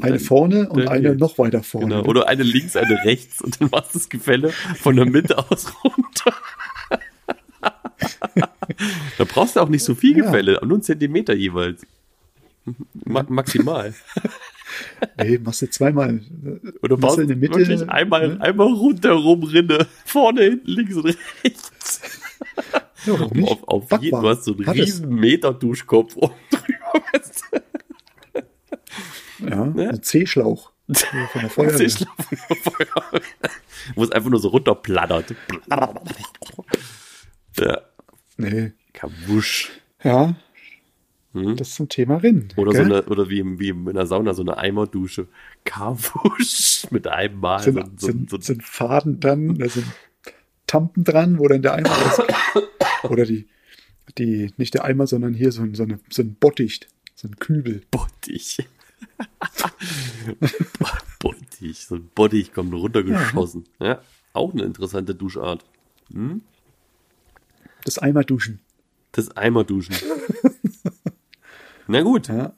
Eine vorne und eine noch weiter vorne. Genau. Oder eine links, eine rechts und dann machst du das Gefälle von der Mitte aus runter. da brauchst du auch nicht so viel Ja. Gefälle, nur einen Zentimeter jeweils. Ma maximal. Nee, machst du zweimal. Oder Machst du in der Mitte, wirklich einmal, ne? einmal rundherum Rinne. Vorne, hinten, links und rechts. Ja, warum nicht? Auf, auf jeden, du hast so einen Hat es. riesen Meter Duschkopf oben drüber. Ja, Ne? ein C-Schlauch. Von der Feuerwehr. Wo es einfach nur so runterplattert. Ja, Nee. Kabusch. Ja. Hm? Das zum Thema Rinnen. Oder, so eine, oder wie, im, wie in einer Sauna, so eine Eimerdusche. Kabusch. Mit einem Mal. sind, so, sind, so, so, sind Faden dran, da sind Tampen dran, wo dann der Eimer rauskommt. Oder die, die, nicht der Eimer, sondern hier so ein, so, eine, so ein Bottich, so ein Kübel. Bottich. Bottich. So ein Bottich kommt runtergeschossen. Ja. Auch eine interessante Duschart. Das Eimerduschen. Das Eimerduschen. Na gut. Ja.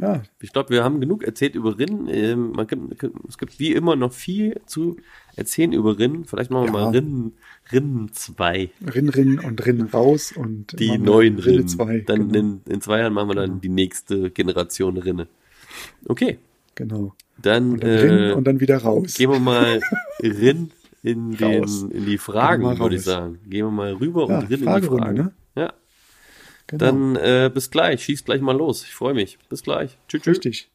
Ja. Ich glaube, wir haben genug erzählt über Rinnen. Ähm, man gibt, es gibt wie immer noch viel zu erzählen über Rinnen. Vielleicht machen wir Ja. mal Rinnen, Rinnen 2. Rinn, Rinn und Rinn raus und Die neuen Rinne Rinnen. zwei. Dann genau. in, in zwei Jahren machen wir dann die nächste Generation Rinne. Okay, genau. dann, Und dann äh, und dann wieder raus. gehen wir mal Rinn in, den, in die Fragen, würde ich sagen. Gehen wir mal rüber Ja, und Rinn in die Fragen. ne? Ja. Genau. Dann äh, bis gleich. Schieß gleich mal los. Ich freue mich. Bis gleich. Tschüss. tschüss. Richtig.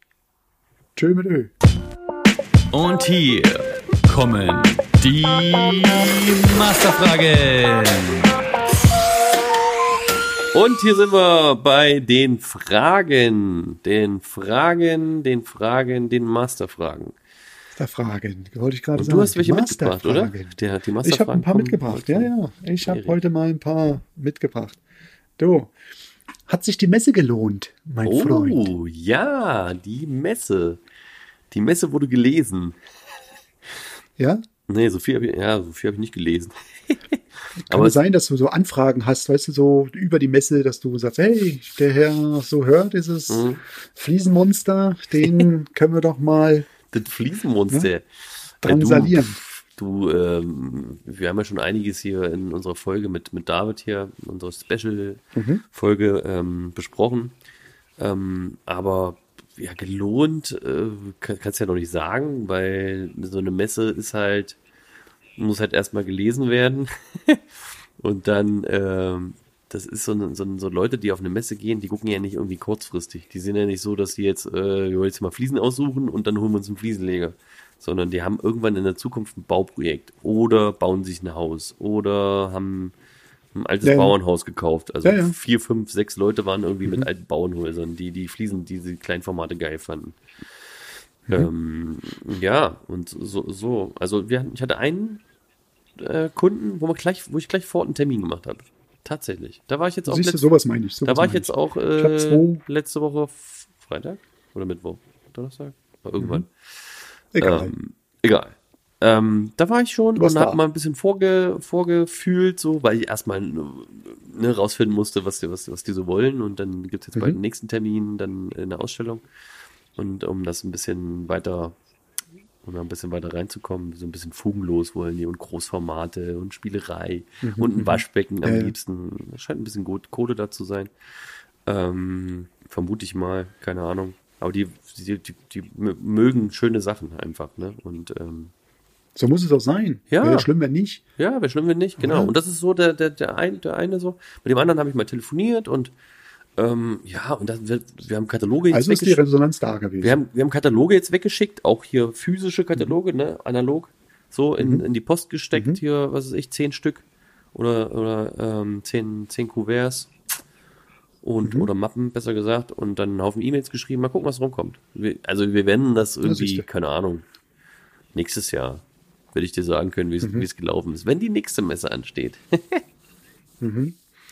Tschö mit Ö. Und hier kommen die Masterfragen. Und hier sind wir bei den Fragen. Den Fragen, den Fragen, den Masterfragen. Masterfragen. Wollte ich gerade sagen. du hast welche mitgebracht, oder? Masterfragen. Der, die Ich habe Masterfragen ein paar mitgebracht. Ja, ja. Ich habe heute mal ein paar mitgebracht. Du, hat sich die Messe gelohnt, mein Freund? Oh, ja, die Messe. Die Messe wurde gelesen. Ja? Nee, so viel habe ich, ja, so viel habe ich nicht gelesen. Kann Aber es sein, dass du so Anfragen hast, weißt du, so über die Messe, dass du sagst, hey, der Herr so hört, dieses Mhm. Fliesenmonster, den können wir doch mal das Fliesenmonster. Ja, drangsalieren. Du, ähm, wir haben ja schon einiges hier in unserer Folge mit, mit David hier, unsere Special-Folge ähm, besprochen. Ähm, aber ja, gelohnt äh, kann, kannst du ja noch nicht sagen, weil so eine Messe ist halt, muss halt erstmal gelesen werden. Und dann, ähm, das ist so, ein- so, ein- so Leute, die auf eine Messe gehen, die gucken ja nicht irgendwie kurzfristig. Die sind ja nicht so, dass die jetzt, äh, wir wollen jetzt mal Fliesen aussuchen und dann holen wir uns einen Fliesenleger. Sondern die haben irgendwann in der Zukunft ein Bauprojekt oder bauen sich ein Haus oder haben ein altes Ja. Bauernhaus gekauft. Also Ja, ja. vier, fünf, sechs Leute waren irgendwie mit alten Bauernhäusern, die die Fliesen, diese Kleinformate geil fanden. Ähm, ja, und so, so. Also wir, hatten- ich hatte einen äh, Kunden, wo, man gleich, wo ich gleich vor einen Termin gemacht habe. Tatsächlich. Da war ich jetzt auch Siehst du, sowas meine ich. Sowas da war ich jetzt auch äh, letzte Woche Freitag oder Mittwoch, Donnerstag, war irgendwann. Egal. Ähm, egal. Ähm, da war ich schon und habe mal ein bisschen vorge, vorgefühlt, so, weil ich erstmal ne, rausfinden musste, was die, was, was die so wollen. Und dann gibt's jetzt bald Mhm. den nächsten Termin, dann eine Ausstellung. Und um das ein bisschen weiter, um da ein bisschen weiter reinzukommen, so ein bisschen fugenlos wollen die und Großformate und Spielerei und ein Waschbecken am Mhm, ja. liebsten. Da scheint ein bisschen gut Kohle da zu sein. Ähm, vermute ich mal, keine Ahnung. Aber die, die, die, die mö- mögen schöne Sachen einfach, ne? Und ähm, So muss es auch sein. Ja. Wäre schlimm, wenn nicht. ja, wäre schlimm, wenn nicht, genau. Ja. Und das ist so der, der, der, ein, der eine so. Mit dem anderen habe ich mal telefoniert und ähm, ja, und das, wir, wir haben Kataloge jetzt Also ist die. Resonanz da gewesen. Wir haben, wir haben Kataloge jetzt weggeschickt, auch hier physische Kataloge, ne, analog, so in, in die Post gesteckt, hier, was weiß ich, zehn Stück oder, oder ähm, zehn, zehn Kuverts und oder Mappen, besser gesagt, und dann einen Haufen E-Mails geschrieben, mal gucken, was rumkommt. Wir, also wir werden das irgendwie, siehste. keine Ahnung, nächstes Jahr werde ich dir sagen können, wie es wie es gelaufen ist, wenn die nächste Messe ansteht.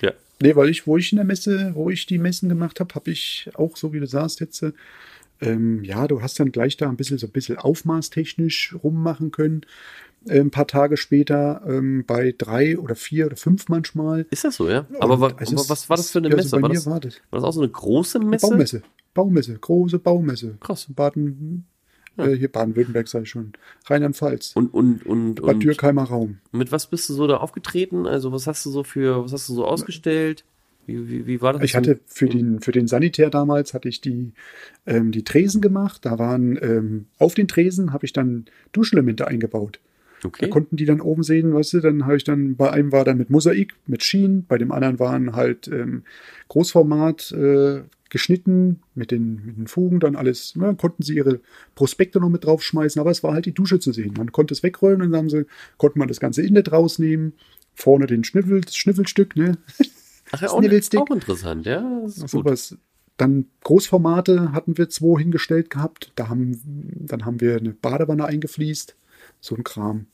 Ja. Nee, weil ich, wo ich in der Messe, wo ich die Messen gemacht habe, habe ich auch, so wie du sagst jetzt, äh, ähm, ja, du hast dann gleich da ein bisschen so ein bisschen aufmaßtechnisch rummachen können. Äh, ein paar Tage später ähm, bei drei oder vier oder fünf manchmal. Ist das so, ja? Aber, aber was war das für eine ja, so Messe? bei war, mir das, war war das. das auch so eine große Messe? Baumesse. Baumesse, große Baumesse. Krass. Baden, äh, hier Baden-Württemberg ich schon. Rheinland-Pfalz. Und, und, und, Bad und Dürkheimer Raum. mit was bist du so da aufgetreten? Also was hast du so für, was hast du so ausgestellt? Wie, wie, wie war das? Ich hatte für den, für den Sanitär damals hatte ich die, ähm, die Tresen gemacht. Da waren ähm, auf den Tresen habe ich dann Duschelemente eingebaut. Da Okay. konnten die dann oben sehen, weißt du, dann habe ich dann, bei einem war dann mit Mosaik, mit Schienen, bei dem anderen waren halt ähm, Großformat äh, geschnitten mit den, mit den Fugen, dann alles, ja, konnten sie ihre Prospekte noch mit draufschmeißen, aber es war halt die Dusche zu sehen. Man konnte es wegrollen und dann haben sie, konnte man das ganze Inlet rausnehmen, vorne den Schnüffel, das Schnüffelstück, ne? Ach ja, auch, auch interessant, ja. Gut. sowas. Dann Großformate hatten wir zwei hingestellt gehabt. Da haben, dann haben wir eine Badewanne eingefliest. So ein Kram.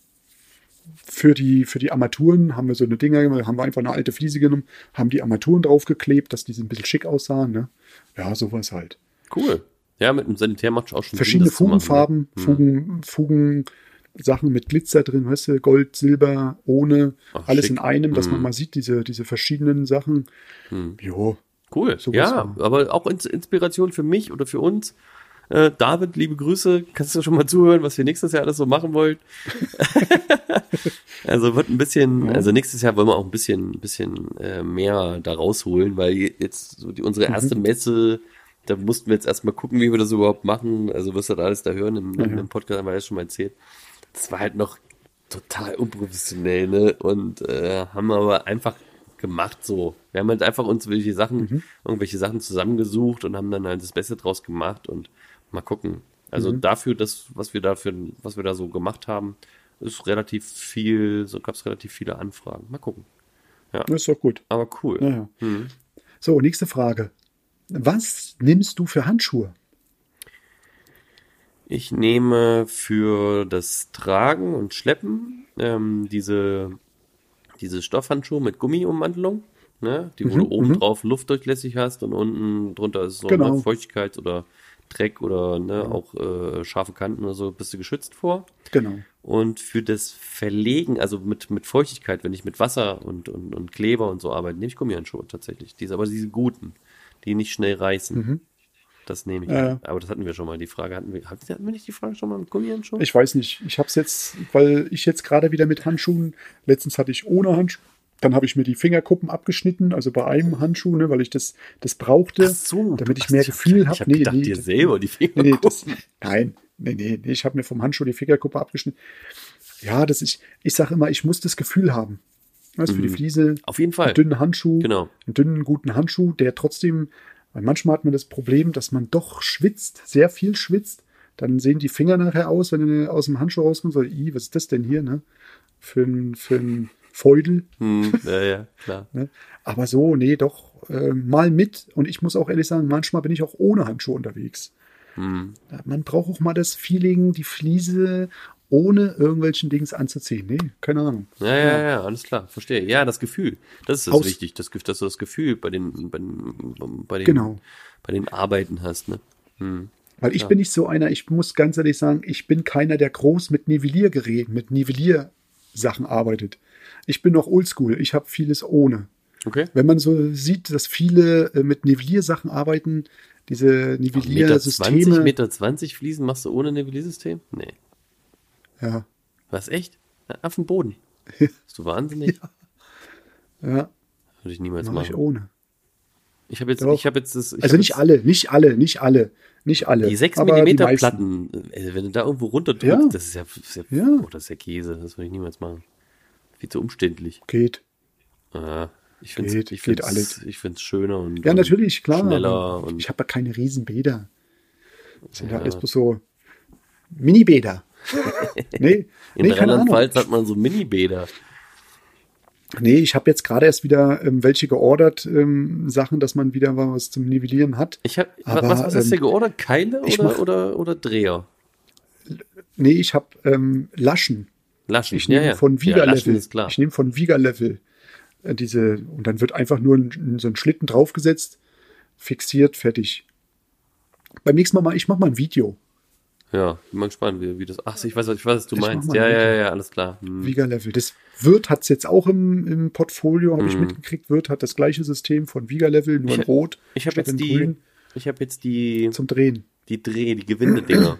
Für die, für die Armaturen haben wir so eine Dinger, haben wir einfach eine alte Fliese genommen, haben die Armaturen draufgeklebt, dass die so ein bisschen schick aussahen. Ne? Ja, sowas halt. Cool. Ja, mit dem Sanitär macht es auch schon Verschiedene Sinn, zu machen, Fugenfarben, ne? Hm. Fugen, Fugen, Sachen mit Glitzer drin, weißt du, Gold, Silber, ohne, Ach, alles schick. in einem, dass man Hm. mal sieht, diese, diese verschiedenen Sachen. Jo, Cool. Sowas ja, war. aber auch Ins- Inspiration für mich oder für uns. Äh, David, liebe Grüße. Kannst du schon mal zuhören, was wir nächstes Jahr alles so machen wollen? also wird ein bisschen, also nächstes Jahr wollen wir auch ein bisschen, bisschen äh, mehr da rausholen, weil jetzt so die, unsere Mhm. erste Messe, da mussten wir jetzt erstmal gucken, wie wir das überhaupt machen. Also wirst du da alles da hören im, ja. im Podcast, haben wir das schon mal erzählt. Das war halt noch total unprofessionell, ne? Und äh, haben aber einfach gemacht so. Wir haben halt einfach uns welche Sachen, irgendwelche Sachen zusammengesucht und haben dann halt das Beste draus gemacht und mal gucken. Also dafür, das, was wir dafür, was wir da so gemacht haben, ist relativ viel, so gab es relativ viele Anfragen. Mal gucken. Das ist doch gut. Aber cool. Naja. Hm. So, nächste Frage. Was nimmst du für Handschuhe? Ich nehme für das Tragen und Schleppen ähm, diese, diese Stoffhandschuhe mit Gummiummantelung, ne? die wo Mhm, du oben mhm. drauf luftdurchlässig hast und unten drunter ist so Genau. ne, Feuchtigkeit oder Dreck oder ne, auch äh, scharfe Kanten oder so, bist du geschützt vor. Genau. Und für das Verlegen, also mit, mit Feuchtigkeit, wenn ich mit Wasser und, und, und Kleber und so arbeite, nehme ich Gummihandschuhe tatsächlich. Diese, aber diese guten, die nicht schnell reißen. Das nehme ich. Mhm. Ja. Aber das hatten wir schon mal. Die Frage hatten wir. Hatten wir nicht die Frage schon mal mit Gummihandschuhen? Ich weiß nicht. Ich habe es jetzt, weil ich jetzt gerade wieder mit Handschuhen, letztens hatte ich ohne Handschuhe, dann habe ich mir die Fingerkuppen abgeschnitten, also bei einem Handschuh, ne, weil ich das, das brauchte, damit ich Ach, mehr hab- Gefühl Ich habe. habe gedacht, dir selber die Finger. Nee, nee, das, nein, nee, nee, nee, ich habe mir vom Handschuh die Fingerkuppe abgeschnitten. Ja, das ist, ich sage immer, ich muss das Gefühl haben. Also für die Fliese, Mhm. Auf jeden Fall. einen dünnen Handschuh, Genau. einen dünnen, guten Handschuh, der trotzdem, weil manchmal hat man das Problem, dass man doch schwitzt, sehr viel schwitzt. Dann sehen die Finger nachher aus, wenn du aus dem Handschuh rauskommst, so, "Ih, was ist das denn hier, ne? Für ein, für ein Feudel. Hm, ja, ja, klar. Ne? Aber so, nee, doch äh, mal mit. Und ich muss auch ehrlich sagen, manchmal bin ich auch ohne Handschuhe unterwegs. Hm. Man braucht auch mal das Feeling, die Fliese ohne irgendwelchen Dings anzuziehen. Nee, keine Ahnung. Ja, ja, ja, alles klar, verstehe. Ja, das Gefühl. Das ist das Aus- wichtig, das, dass du das Gefühl bei den, bei den, bei den, Genau. bei den Arbeiten hast, ne? Hm. Weil ich bin nicht so einer, ich muss ganz ehrlich sagen, ich bin keiner, der groß mit Nivelliergeräten, mit Nivelliersachen arbeitet. Ich bin noch oldschool, ich habe vieles ohne. Okay. Wenn man so sieht, dass viele äh, mit Nivelliersachen arbeiten, diese Meter 20, Nivelliersysteme. Meter 20 Fliesen machst du ohne Nivelliersystem? Nee. Ja, Was, echt? Ja, Auf dem Boden. Bist du wahnsinnig? ja, Würde ich niemals mache ich machen. ohne. Ich habe jetzt, Doch. ich habe jetzt das, ich Also nicht jetzt alle, nicht alle, nicht alle, nicht alle. die 6 aber die mm. Platten, äh, wenn du da irgendwo runterdrückst, Ja. das ist ja, das ist ja, Ja. Oh, das ist ja Käse, das würde ich niemals machen. Viel zu umständlich. Geht. Ah, ich finde Geht, ich geht find's, alles. ich find's schöner und Ja, und natürlich, klar. schneller und ich habe ja keine Riesenbäder. Das sind ja alles bloß so Mini-Bäder. nee, in nee. Rheinland-Pfalz hat man so Mini-Bäder. Nee, ich habe jetzt gerade erst wieder ähm, welche geordert, ähm, Sachen, dass man wieder was zum Nivellieren hat. Ich hab, Aber, was, was hast du ähm, geordert? Keile oder, mach- oder, oder Dreher? Nee, ich habe ähm, Laschen. Laschen. Ich nehme von ja, Laschen Viga-Level. klar. ich nehme von Viga-Level äh, diese, und dann wird einfach nur ein, so ein Schlitten draufgesetzt, fixiert, fertig. Beim nächsten Mal mal, ich mache mal ein Video. Ja, bin mal gespannt, wie, wie das. Ach, ich weiß, ich weiß, was du Ich meinst. Ja, ja, ja, alles klar. Hm. Viga-Level. Das Wirt hat es jetzt auch im, im Portfolio, habe ich Mhm. mitgekriegt. Wirt hat das gleiche System von Viga-Level, nur in Ich- Rot. Ich habe jetzt in die, Grün ich habe jetzt die, zum Drehen. die Dreh, die Gewindedinger.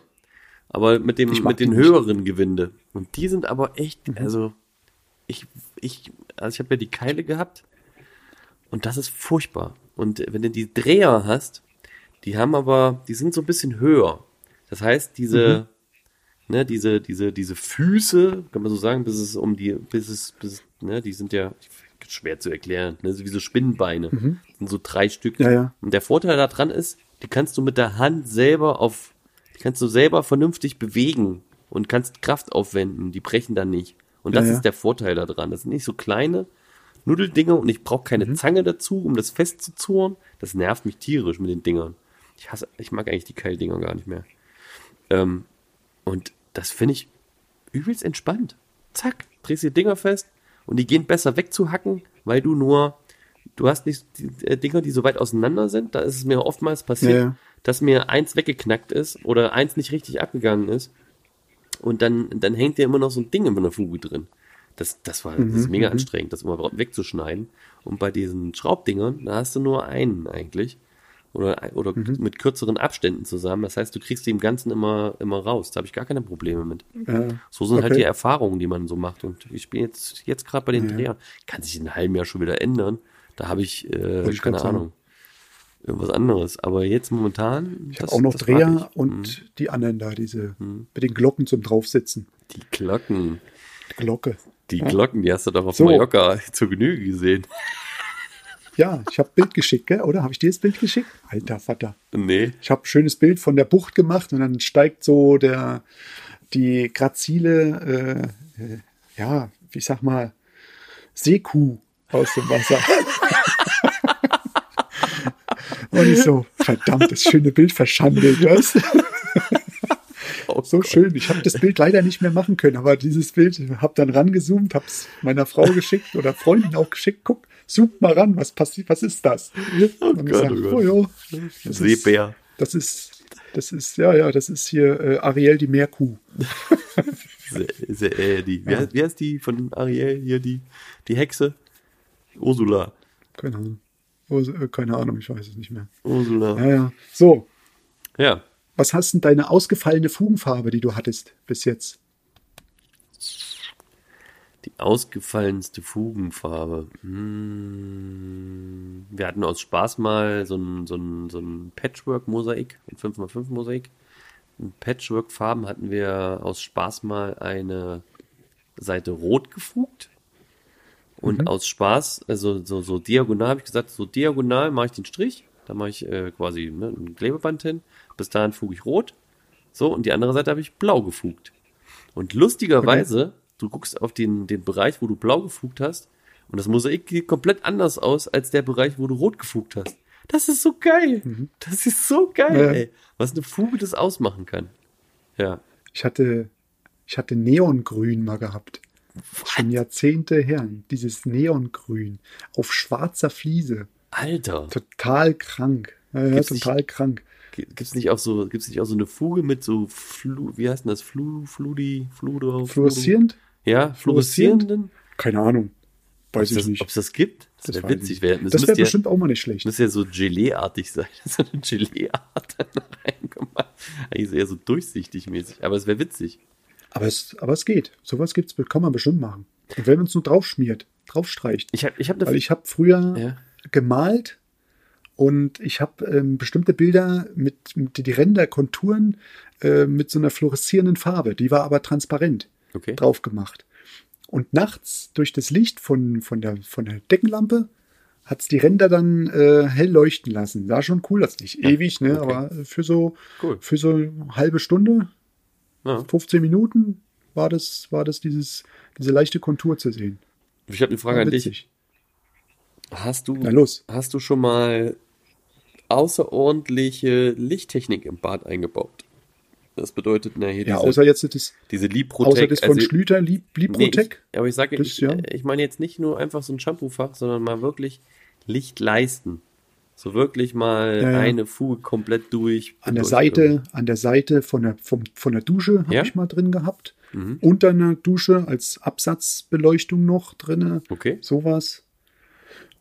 Aber mit dem, mit den die nicht. Mhm. höheren Gewinde. Und die sind aber echt, also, ich, ich, also ich habe ja die Keile gehabt. Und das ist furchtbar. Und wenn du die Dreher hast, die haben aber, die sind so ein bisschen höher. Das heißt, diese, Mhm. ne, diese, diese, diese Füße, kann man so sagen, bis es um die, bis es, bis, ne, die sind ja schwer zu erklären, ne, so wie so Spinnenbeine. sind so drei Stück. Mhm. Ja, ja. Und der Vorteil daran ist, die kannst du mit der Hand selber auf, kannst du selber vernünftig bewegen und kannst Kraft aufwenden, die brechen dann nicht. Und das Ja, ja. ist der Vorteil daran. Das sind nicht so kleine Nudeldinger und ich brauche keine Mhm. Zange dazu, um das festzuzurren. Das nervt mich tierisch mit den Dingern. Ich hasse, ich mag eigentlich die Keildinger gar nicht mehr. Ähm, und das finde ich übelst entspannt. Zack, drehst die Dinger fest und die gehen besser wegzuhacken, weil du nur, du hast nicht die äh, Dinger, die so weit auseinander sind. Da ist es mir oftmals passiert, Ja, ja. Dass mir eins weggeknackt ist oder eins nicht richtig abgegangen ist. Und dann, dann hängt dir immer noch so ein Ding in der Fuge drin. Das, das war das ist mega anstrengend, das immer wegzuschneiden. Und bei diesen Schraubdingern, da hast du nur einen eigentlich. Oder, oder mit kürzeren Abständen zusammen. Das heißt, du kriegst die im Ganzen immer, immer raus. Da habe ich gar keine Probleme mit. Ja. So sind halt Okay. die Erfahrungen, die man so macht. Und ich bin jetzt, jetzt gerade bei den Drehern. Kann sich in einem halben Jahr schon wieder ändern. Da habe ich, äh, ich keine grad sagen. Irgendwas anderes. Aber jetzt momentan. Ich habe auch noch Dreher und die anderen da, diese Mhm. mit den Glocken zum Draufsitzen. Die Glocken. Glocke. Die Glocken, die hast du doch auf So. Mallorca zur Genüge gesehen. Ja, ich habe Bild geschickt, gell? oder? Habe ich dir das Bild geschickt? Alter Vater. Nee. Ich habe ein schönes Bild von der Bucht gemacht und dann steigt so der, die grazile, äh, äh, ja, wie sag mal, Seekuh aus dem Wasser. und ich so, verdammt, das schöne Bild verschandelt, was? Oh So Gott. schön. Ich habe das Bild leider nicht mehr machen können, aber dieses Bild habe dann rangezoomt, habe es meiner Frau geschickt oder Freunden auch geschickt. Guck, zoomt mal ran, was passiert, was ist das? Und Gott, gesagt, oh oh ja, das ist, Seebär. das ist, das ist, ja, ja, das ist hier äh, Ariel die Meerkuh. Äh, die, wie, heißt, wie heißt die von Ariel hier, die, die Hexe? Ursula. Keine Ahnung. Äh, keine Ahnung, ich weiß es nicht mehr. Ursula. Ja, ja. So, Ja. was hast denn deine ausgefallene Fugenfarbe, die du hattest bis jetzt? Die ausgefallenste Fugenfarbe. Hm, wir hatten aus Spaß mal so ein, so ein, so ein Patchwork-Mosaik, ein 5x5-Mosaik. In Patchwork-Farben hatten wir aus Spaß mal eine Seite rot gefugt. Und aus Spaß, also so, so diagonal, habe ich gesagt, so diagonal mache ich den Strich. Da mache ich äh, quasi ne, ein Klebeband hin. Bis dahin fuge ich rot. So, und die andere Seite habe ich blau gefugt. Und lustigerweise, du guckst auf den, den Bereich, wo du blau gefugt hast, und das Mosaik sieht komplett anders aus als der Bereich, wo du rot gefugt hast. Das ist so geil. Das ist so geil, Ja. ey. Was eine Fuge das ausmachen kann. Ja. Ich hatte, ich hatte Neongrün mal gehabt. Schon Jahrzehnte her. Dieses Neongrün auf schwarzer Fliese. Alter. Total krank. Ja, ja, Gibt's nicht- total krank. Gibt's nicht auch so, gibt's nicht auch so eine Fuge mit so Flu, wie heißt denn das? Flu, Fludi, Fludo? Fluoreszierend? Ja, Fluoreszierend? fluoreszierenden? Keine Ahnung. Ob Weiß es ich das, nicht. ob's das gibt? Das, Das wäre witzig. Wär, das Das wäre ja, bestimmt auch mal nicht schlecht. müsste ja so Gelee-artig sein. So eine Gelee-Art dann reingemacht. Eigentlich ist eher so durchsichtig mäßig. Aber es wäre witzig. Aber es, aber es geht. Sowas gibt's, kann man bestimmt machen. Und wenn man es nur draufschmiert, draufstreicht. Ich habe ich hab Weil ich habe früher Ja. gemalt und ich habe ähm, bestimmte Bilder mit, mit die Ränder, Konturen äh, mit so einer fluoreszierenden Farbe. Die war aber transparent Okay. drauf gemacht. Und nachts durch das Licht von, von, der, von der Deckenlampe hat's die Ränder dann äh, hell leuchten lassen. Sah schon cool aus. Nicht ewig, ne? okay. aber für so, Cool. für so eine halbe Stunde, Ja. 15 Minuten war das, war das dieses, diese leichte Kontur zu sehen. Ich habe eine Frage an dich. Hast du, Na los. hast du schon mal außerordentliche Lichttechnik im Bad eingebaut? Das bedeutet, na, hier Ja, diese, außer jetzt das, diese Liprotec. außer das von also- Schlüter, Lib Nee, Liprotec. ich, aber ich sage, ich, ja. ich meine jetzt nicht nur einfach so ein Shampoofach, sondern mal wirklich Licht leisten. So wirklich mal Ja, ja. eine Fuge komplett durch. an der Seite, an der Seite von der, vom, von der Dusche habe Ja? ich mal drin gehabt. Mhm. Unter einer Dusche als Absatzbeleuchtung noch drinne. Okay. Sowas.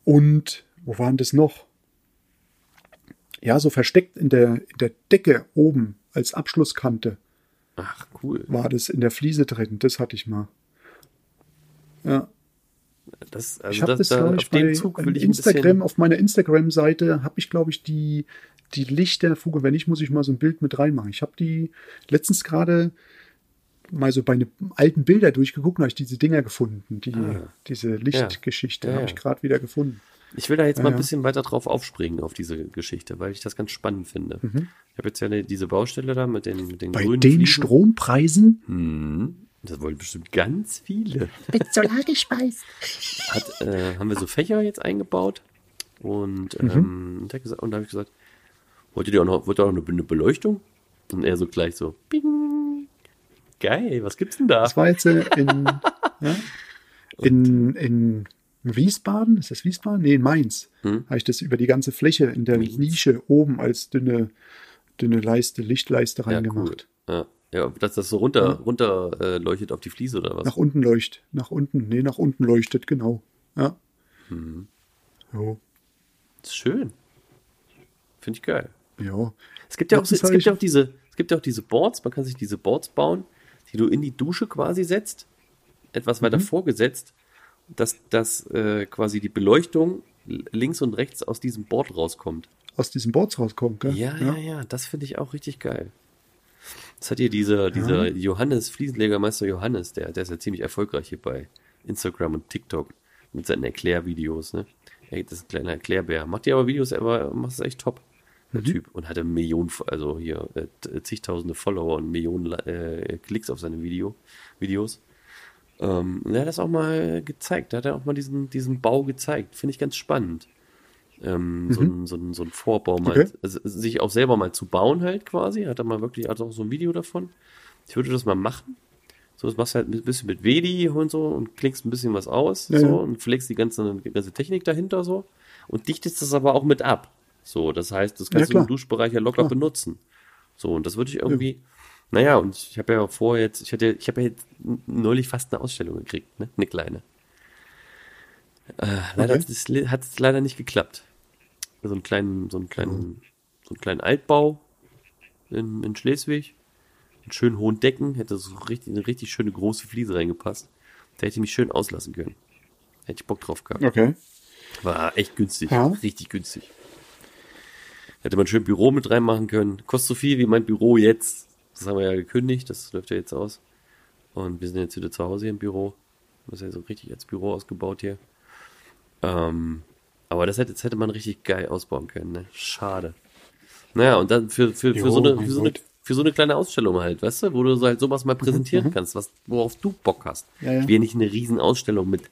Und wo waren das noch? Ja, so versteckt in der, in der Decke oben als Abschlusskante Ach, cool. war das in der Fliese drin. Das hatte ich mal. Ja, Das, also ich habe das, das, da, glaube auf ich, bei den Zug will ich Instagram, auf meiner Instagram-Seite habe ich, glaube ich, die, die Lichterfuge. Wenn nicht, muss ich mal so ein Bild mit reinmachen. Ich habe die letztens gerade mal so bei alten Bilder durchgeguckt und habe ich diese Dinger gefunden. Die, Ah. Diese Lichtgeschichte Ja, habe ja. ich gerade wieder gefunden. Ich will da jetzt mal ein bisschen weiter drauf aufspringen auf diese Geschichte, weil ich das ganz spannend finde. Ich habe jetzt ja diese Baustelle da mit den, mit den Mhm. Bei grünen den Fliesen. Strompreisen Hm, das wollen bestimmt ganz viele. Mit Solar gespeist. Hat, äh, haben wir so Fächer jetzt eingebaut und, Mhm. ähm, gesagt- und da habe ich gesagt, wollt ihr auch noch, wollt ihr auch noch eine Beleuchtung? Und er so gleich so, bing, geil, was gibt's denn da? Das war jetzt äh, in, ja, in, in Wiesbaden, ist das Wiesbaden? Nee, in Mainz. Hm? Habe ich das über die ganze Fläche in der Mainz. Nische oben als dünne, dünne Leiste, Lichtleiste Ja, cool. reingemacht. Ja, ja, dass das so runter, runter äh, leuchtet auf die Fliese oder was? Nach unten leuchtet. Nach unten, nee, nach unten leuchtet, genau. Ja. Mhm. Jo, Das ist schön. Finde ich geil. ja. Es gibt ja auch, es gibt ja auch diese, es gibt ja auch diese Boards, man kann sich diese Boards bauen, die du in die Dusche quasi setzt, etwas Mhm. weiter vorgesetzt, dass, dass äh, quasi die Beleuchtung links und rechts aus diesem Board rauskommt. Aus diesen Boards rauskommt, gell? Ja, ja, ja, das finde ich auch richtig geil. Das hat hier dieser, dieser Johannes, Fliesenlegermeister Johannes, der, der ist ja ziemlich erfolgreich hier bei Instagram und TikTok mit seinen Erklärvideos, ne? Ey, das ist ein kleiner Erklärbär. Macht dir aber Videos, aber macht es echt top. Der Typ. Und hatte Millionen, also hier äh, zigtausende Follower und Millionen äh, Klicks auf seine Video, Videos. Ähm, und er hat das auch mal gezeigt. Da hat er auch mal diesen, diesen Bau gezeigt. Finde ich ganz spannend. Ähm, so, ein, so, ein, so ein Vorbau mal, Okay. also sich auch selber mal zu bauen halt quasi. Hat er mal wirklich, hat auch so ein Video davon. Ich würde das mal machen. So, das machst du halt ein bisschen mit Wedi und so und klickst ein bisschen was aus Ja, so ja. und pflegst die ganze, ganze Technik dahinter so und dichtest das aber auch mit ab. So, das heißt, das kannst Ja, du im. Duschbereich ja locker Klar. benutzen. So, und das würde ich irgendwie, naja, und ich habe ja vor jetzt, ich hatte, ich habe ja jetzt neulich fast eine Ausstellung gekriegt, ne? Eine kleine. Äh, leider Okay. hat es leider nicht geklappt. So einen kleinen, so einen kleinen, so einen kleinen Altbau in, in Schleswig. Mit schönen hohen Decken, hätte so richtig, eine richtig schöne große Fliese reingepasst. Da hätte ich mich schön auslassen können. Hätte ich Bock drauf gehabt. Okay. War echt günstig. Ja. Richtig günstig. Hätte man schön Büro mit reinmachen können. Kostet so viel wie mein Büro jetzt. Das haben wir ja gekündigt. Das läuft ja jetzt aus. Und wir sind jetzt wieder zu Hause hier im Büro. Das ist ja so richtig als Büro ausgebaut hier. Ähm, aber das hätte, das hätte man richtig geil ausbauen können. Ne? Schade. Naja, und dann für, für, für, Jo, so eine, für, so eine, für so eine kleine Ausstellung halt, weißt du, wo du so halt sowas mal präsentieren kannst, was, worauf du Bock hast. Mhm, Ja, ja. Ich will ja nicht eine riesen Ausstellung mit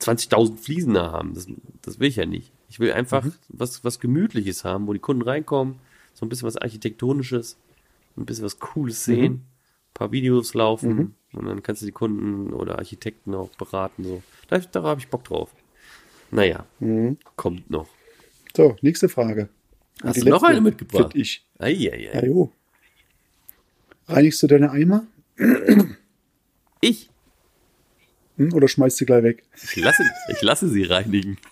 20.000 Fliesen da haben. Das, das will ich ja nicht. Ich will einfach Mhm. was, was Gemütliches haben, wo die Kunden reinkommen, so ein bisschen was Architektonisches, ein bisschen was Cooles Mhm. sehen, ein paar Videos laufen und dann kannst du die Kunden oder Architekten auch beraten. So. Da, da habe ich Bock drauf. Naja, Mhm. kommt noch. So, nächste Frage. Hast die du noch eine mitgebracht? Ich. Ja, Eieiei. jo. Reinigst du deine Eimer Ich, hm, oder schmeißt sie gleich weg? ich, lasse, ich lasse sie reinigen.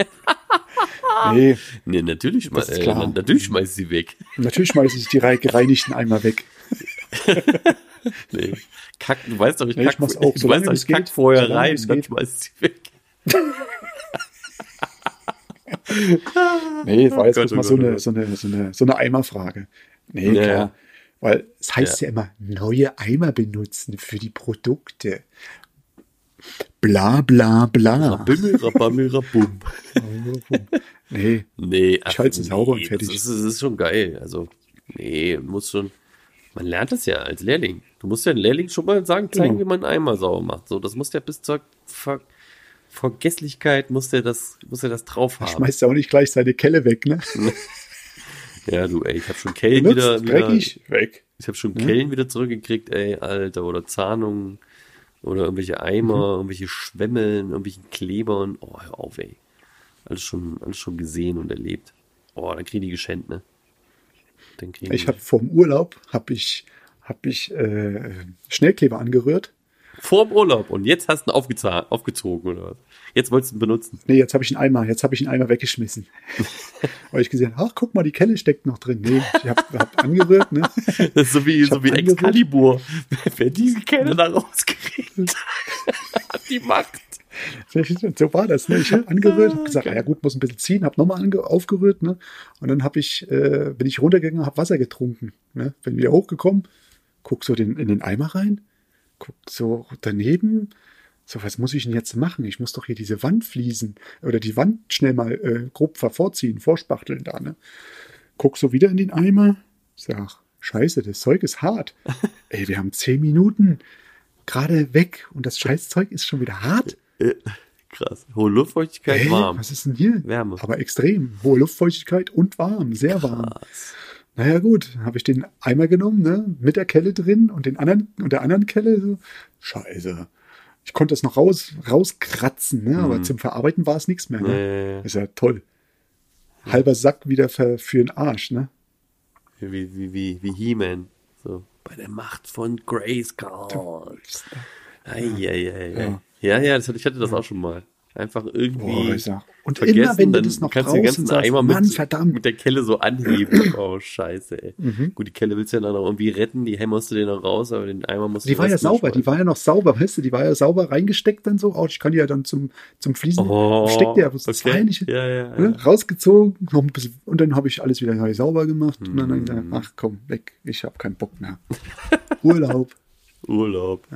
Nee, nee, natürlich, schme äh, natürlich schmeiß ich sie weg. natürlich schmeiße ich die rei- gereinigten Eimer weg. Nee. Kack, du weißt doch, ich Nee, ich kack, mach's auch, ich weiß ich kack vorher Solange rein, dann geht. schmeiß ich sie weg. Nee, das war jetzt Gott, oh mal so oh eine, so eine, so eine, so eine Eimerfrage. Nee, Ja, klar. ja. Weil es heißt Ja. ja. immer, neue Eimer benutzen für die Produkte. Bla bla bla. Rabimmel, rabammel, rabum. Nee, Nee, Ich halte sie sauber und nee, fertig. Das ist, das ist schon geil. Also, nee, muss schon. Man lernt das ja als Lehrling. Du musst ja einen Lehrling schon mal sagen, zeigen, Genau. wie man einen Eimer sauber macht. So, das muss der bis zur Ver Vergesslichkeit muss der das, muss der das drauf haben. schmeißt ja auch nicht gleich seine Kelle weg, ne? Ja, du, ey, ich habe schon Kellen Benutzt, wieder, wieder, dreckig, weg. ich habe schon Kellen wieder zurückgekriegt, ey, Alter, oder Zahnungen oder irgendwelche Eimer, Mhm. irgendwelche Schwemmeln, irgendwelchen Klebern. Oh, hör auf, ey. Alles schon, alles schon gesehen und erlebt. Oh, dann kriegen die geschenkt, ne? Dann Ich habe vom Urlaub habe ich habe ich äh, Schnellkleber angerührt. Vor dem Urlaub und jetzt hast du ihn aufgezogen oder was? Jetzt wolltest du ihn benutzen. Nee, jetzt habe ich einen Eimer, jetzt habe ich einen Eimer weggeschmissen. Weil ich gesehen, ach, guck mal, die Kelle steckt noch drin. Nee, ich habe hab angerührt, ne? Das ist so wie, Ich so hab wie angerührt. Excalibur. Wer diese Kerne da rauskriegt, hat die Macht. So war das, ne? Ich habe angerührt, habe gesagt, ah, ja gut, muss ein bisschen ziehen, habe nochmal aufgerührt, ne? Und dann habe ich, äh, bin ich runtergegangen, habe Wasser getrunken, ne? Bin wieder hochgekommen, guck so den, in den Eimer rein, guck so daneben, so was muss ich denn jetzt machen? Ich muss doch hier diese Wand fließen oder die Wand schnell mal äh, grob vorziehen, vorspachteln da, ne? Guck so wieder in den Eimer, sag, scheiße, das Zeug ist hart. Ey, wir haben zehn Minuten gerade weg und das Scheißzeug ist schon wieder hart. Krass. Hohe Luftfeuchtigkeit, Hä? warm. Was ist denn hier? Wärme. Aber extrem. Hohe Luftfeuchtigkeit und warm, sehr warm. Naja, gut, habe ich den Eimer genommen, ne, mit der Kelle drin und den anderen und der anderen Kelle. So. Scheiße. Ich konnte das noch raus, rauskratzen, ne, aber zum Verarbeiten war es nichts mehr. Ne? Nee. Ist ja toll. Halber Sack wieder für, für den Arsch, ne? Wie, wie, wie, wie He-Man. So. Bei der Macht von Grayskull. Eieiei. Ja. Ja, ja, das, hatte- ich hatte das auch schon mal. Einfach irgendwie. Boah, ich und vergessen, immer wenn du dann das noch kannst du den ganzen sagst, Eimer Mann, mit, verdammt. Mhm. mit der Kelle so anheben. Oh, scheiße, ey. Gut, die Kelle willst du ja dann noch irgendwie retten, die hämmerst du dir noch raus, aber den Eimer musst du Die war ja sauber, die war ja noch sauber, weißt du, die war ja sauber reingesteckt dann so. Oh, ich kann die ja dann zum, zum Fließen, Oh, steckt ja bloß okay. zwei nicht, Ja, ja, ja. ne, rausgezogen, noch ein bisschen, und dann habe ich alles wieder neu sauber gemacht und dann ich Mhm. gesagt, ach komm, weg, ich habe keinen Bock mehr. Urlaub. Urlaub.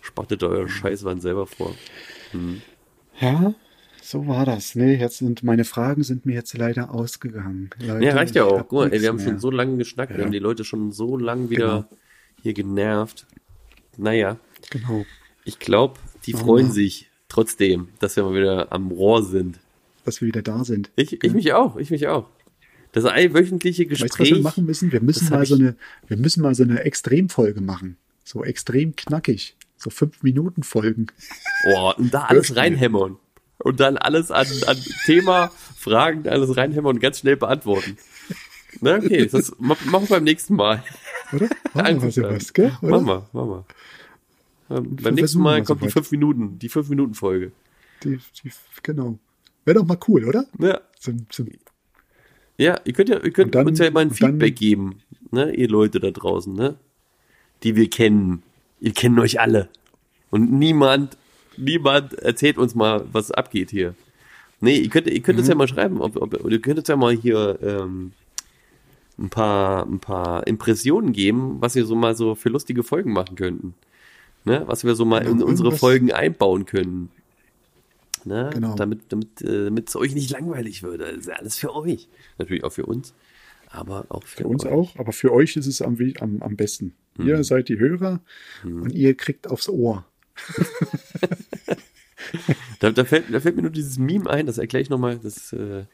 Spachtet euer Scheißwand selber vor. Ja, So war das. Nee, jetzt sind meine Fragen sind mir jetzt leider ausgegangen. Leute, Ja, reicht ja auch. Guck mal, ey, wir haben mehr. schon so lange geschnackt, wir Ja. haben die Leute schon so lange wieder Genau. hier genervt. Naja, Genau. ich glaube, die Oh. freuen sich trotzdem, dass wir mal wieder am Rohr sind. Dass wir wieder da sind. Ich, ich mich auch, ich mich auch. Das allwöchentliche Weißt du, was Gespräch. wir machen müssen? Wir müssen mal so eine, wir müssen mal so eine Extremfolge machen. So extrem knackig. So fünf Minuten Folgen. Boah, und da alles reinhämmern. Und dann alles an, an Thema, Fragen, alles reinhämmern und ganz schnell beantworten. Na, okay, das ma- machen wir beim nächsten Mal. Oder? Machen wir gell? Oder? Machen wir, machen wir. Ähm, beim nächsten Mal kommt die soweit. 5 Minuten, die 5 Minuten Folge. Die, die, genau. Wäre doch mal cool, oder? Ja, Zum, zum, ja, ihr könnt ja, ihr könnt dann- uns ja mal ein und dann- Feedback geben, ne, ihr Leute da draußen, ne, die wir kennen. Ihr kennt euch alle. Und niemand, niemand erzählt uns mal, was abgeht hier. Nee, ihr könnt, ihr könnt uns Mhm. ja mal schreiben, ob, ob, ihr könnt uns ja mal hier ähm, ein paar, ein paar Impressionen geben, was wir so mal so für lustige Folgen machen könnten. Ne? Was wir so mal in Genau, unsere irgendwas- Folgen einbauen können. Ne? Genau. Damit, damit, äh, damit es euch nicht langweilig wird. Das ist ja alles für euch. Natürlich auch für uns, aber auch für, für uns euch. auch, aber für euch ist es am, am, am besten. Hm. Ihr seid die Hörer und ihr kriegt aufs Ohr. Da, da, fällt, da fällt mir nur dieses Meme ein, das erkläre ich nochmal, das äh,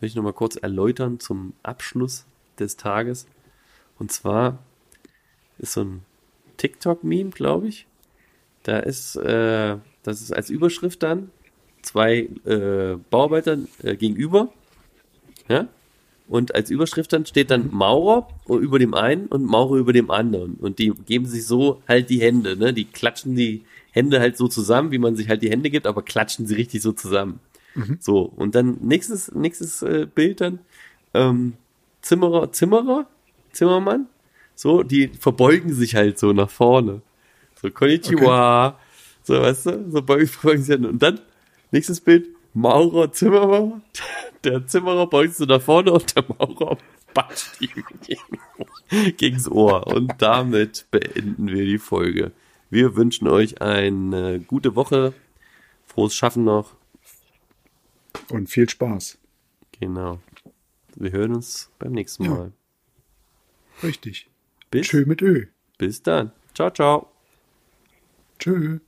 will ich nochmal kurz erläutern zum Abschluss des Tages. Und zwar ist so ein TikTok-Meme, glaube ich. Da ist, äh, das ist als Überschrift dann zwei äh, Bauarbeiter äh, gegenüber. Ja? Und als Überschrift dann steht dann Maurer über dem einen und Maurer über dem anderen. Und die geben sich so halt die Hände, ne? Die klatschen die Hände halt so zusammen, wie man sich halt die Hände gibt, aber klatschen sie richtig so zusammen. So, und dann nächstes, nächstes äh, Bild dann, ähm, Zimmerer, Zimmerer, Zimmermann, so, die verbeugen sich halt so nach vorne. So, Konnichiwa, so, weißt du, so beugen, verbeugen sich halt. Und dann, nächstes Bild, Maurer, Zimmerer, der Zimmerer beugt so nach vorne und der Maurer batscht ihm gegen, gegens Ohr. Und damit beenden wir die Folge. Wir wünschen euch eine gute Woche, frohes Schaffen noch. Und viel Spaß. Genau. Wir hören uns beim nächsten Ja. Mal. Richtig. Bis, Tschö mit Ö. bis dann. Ciao, ciao. Tschö.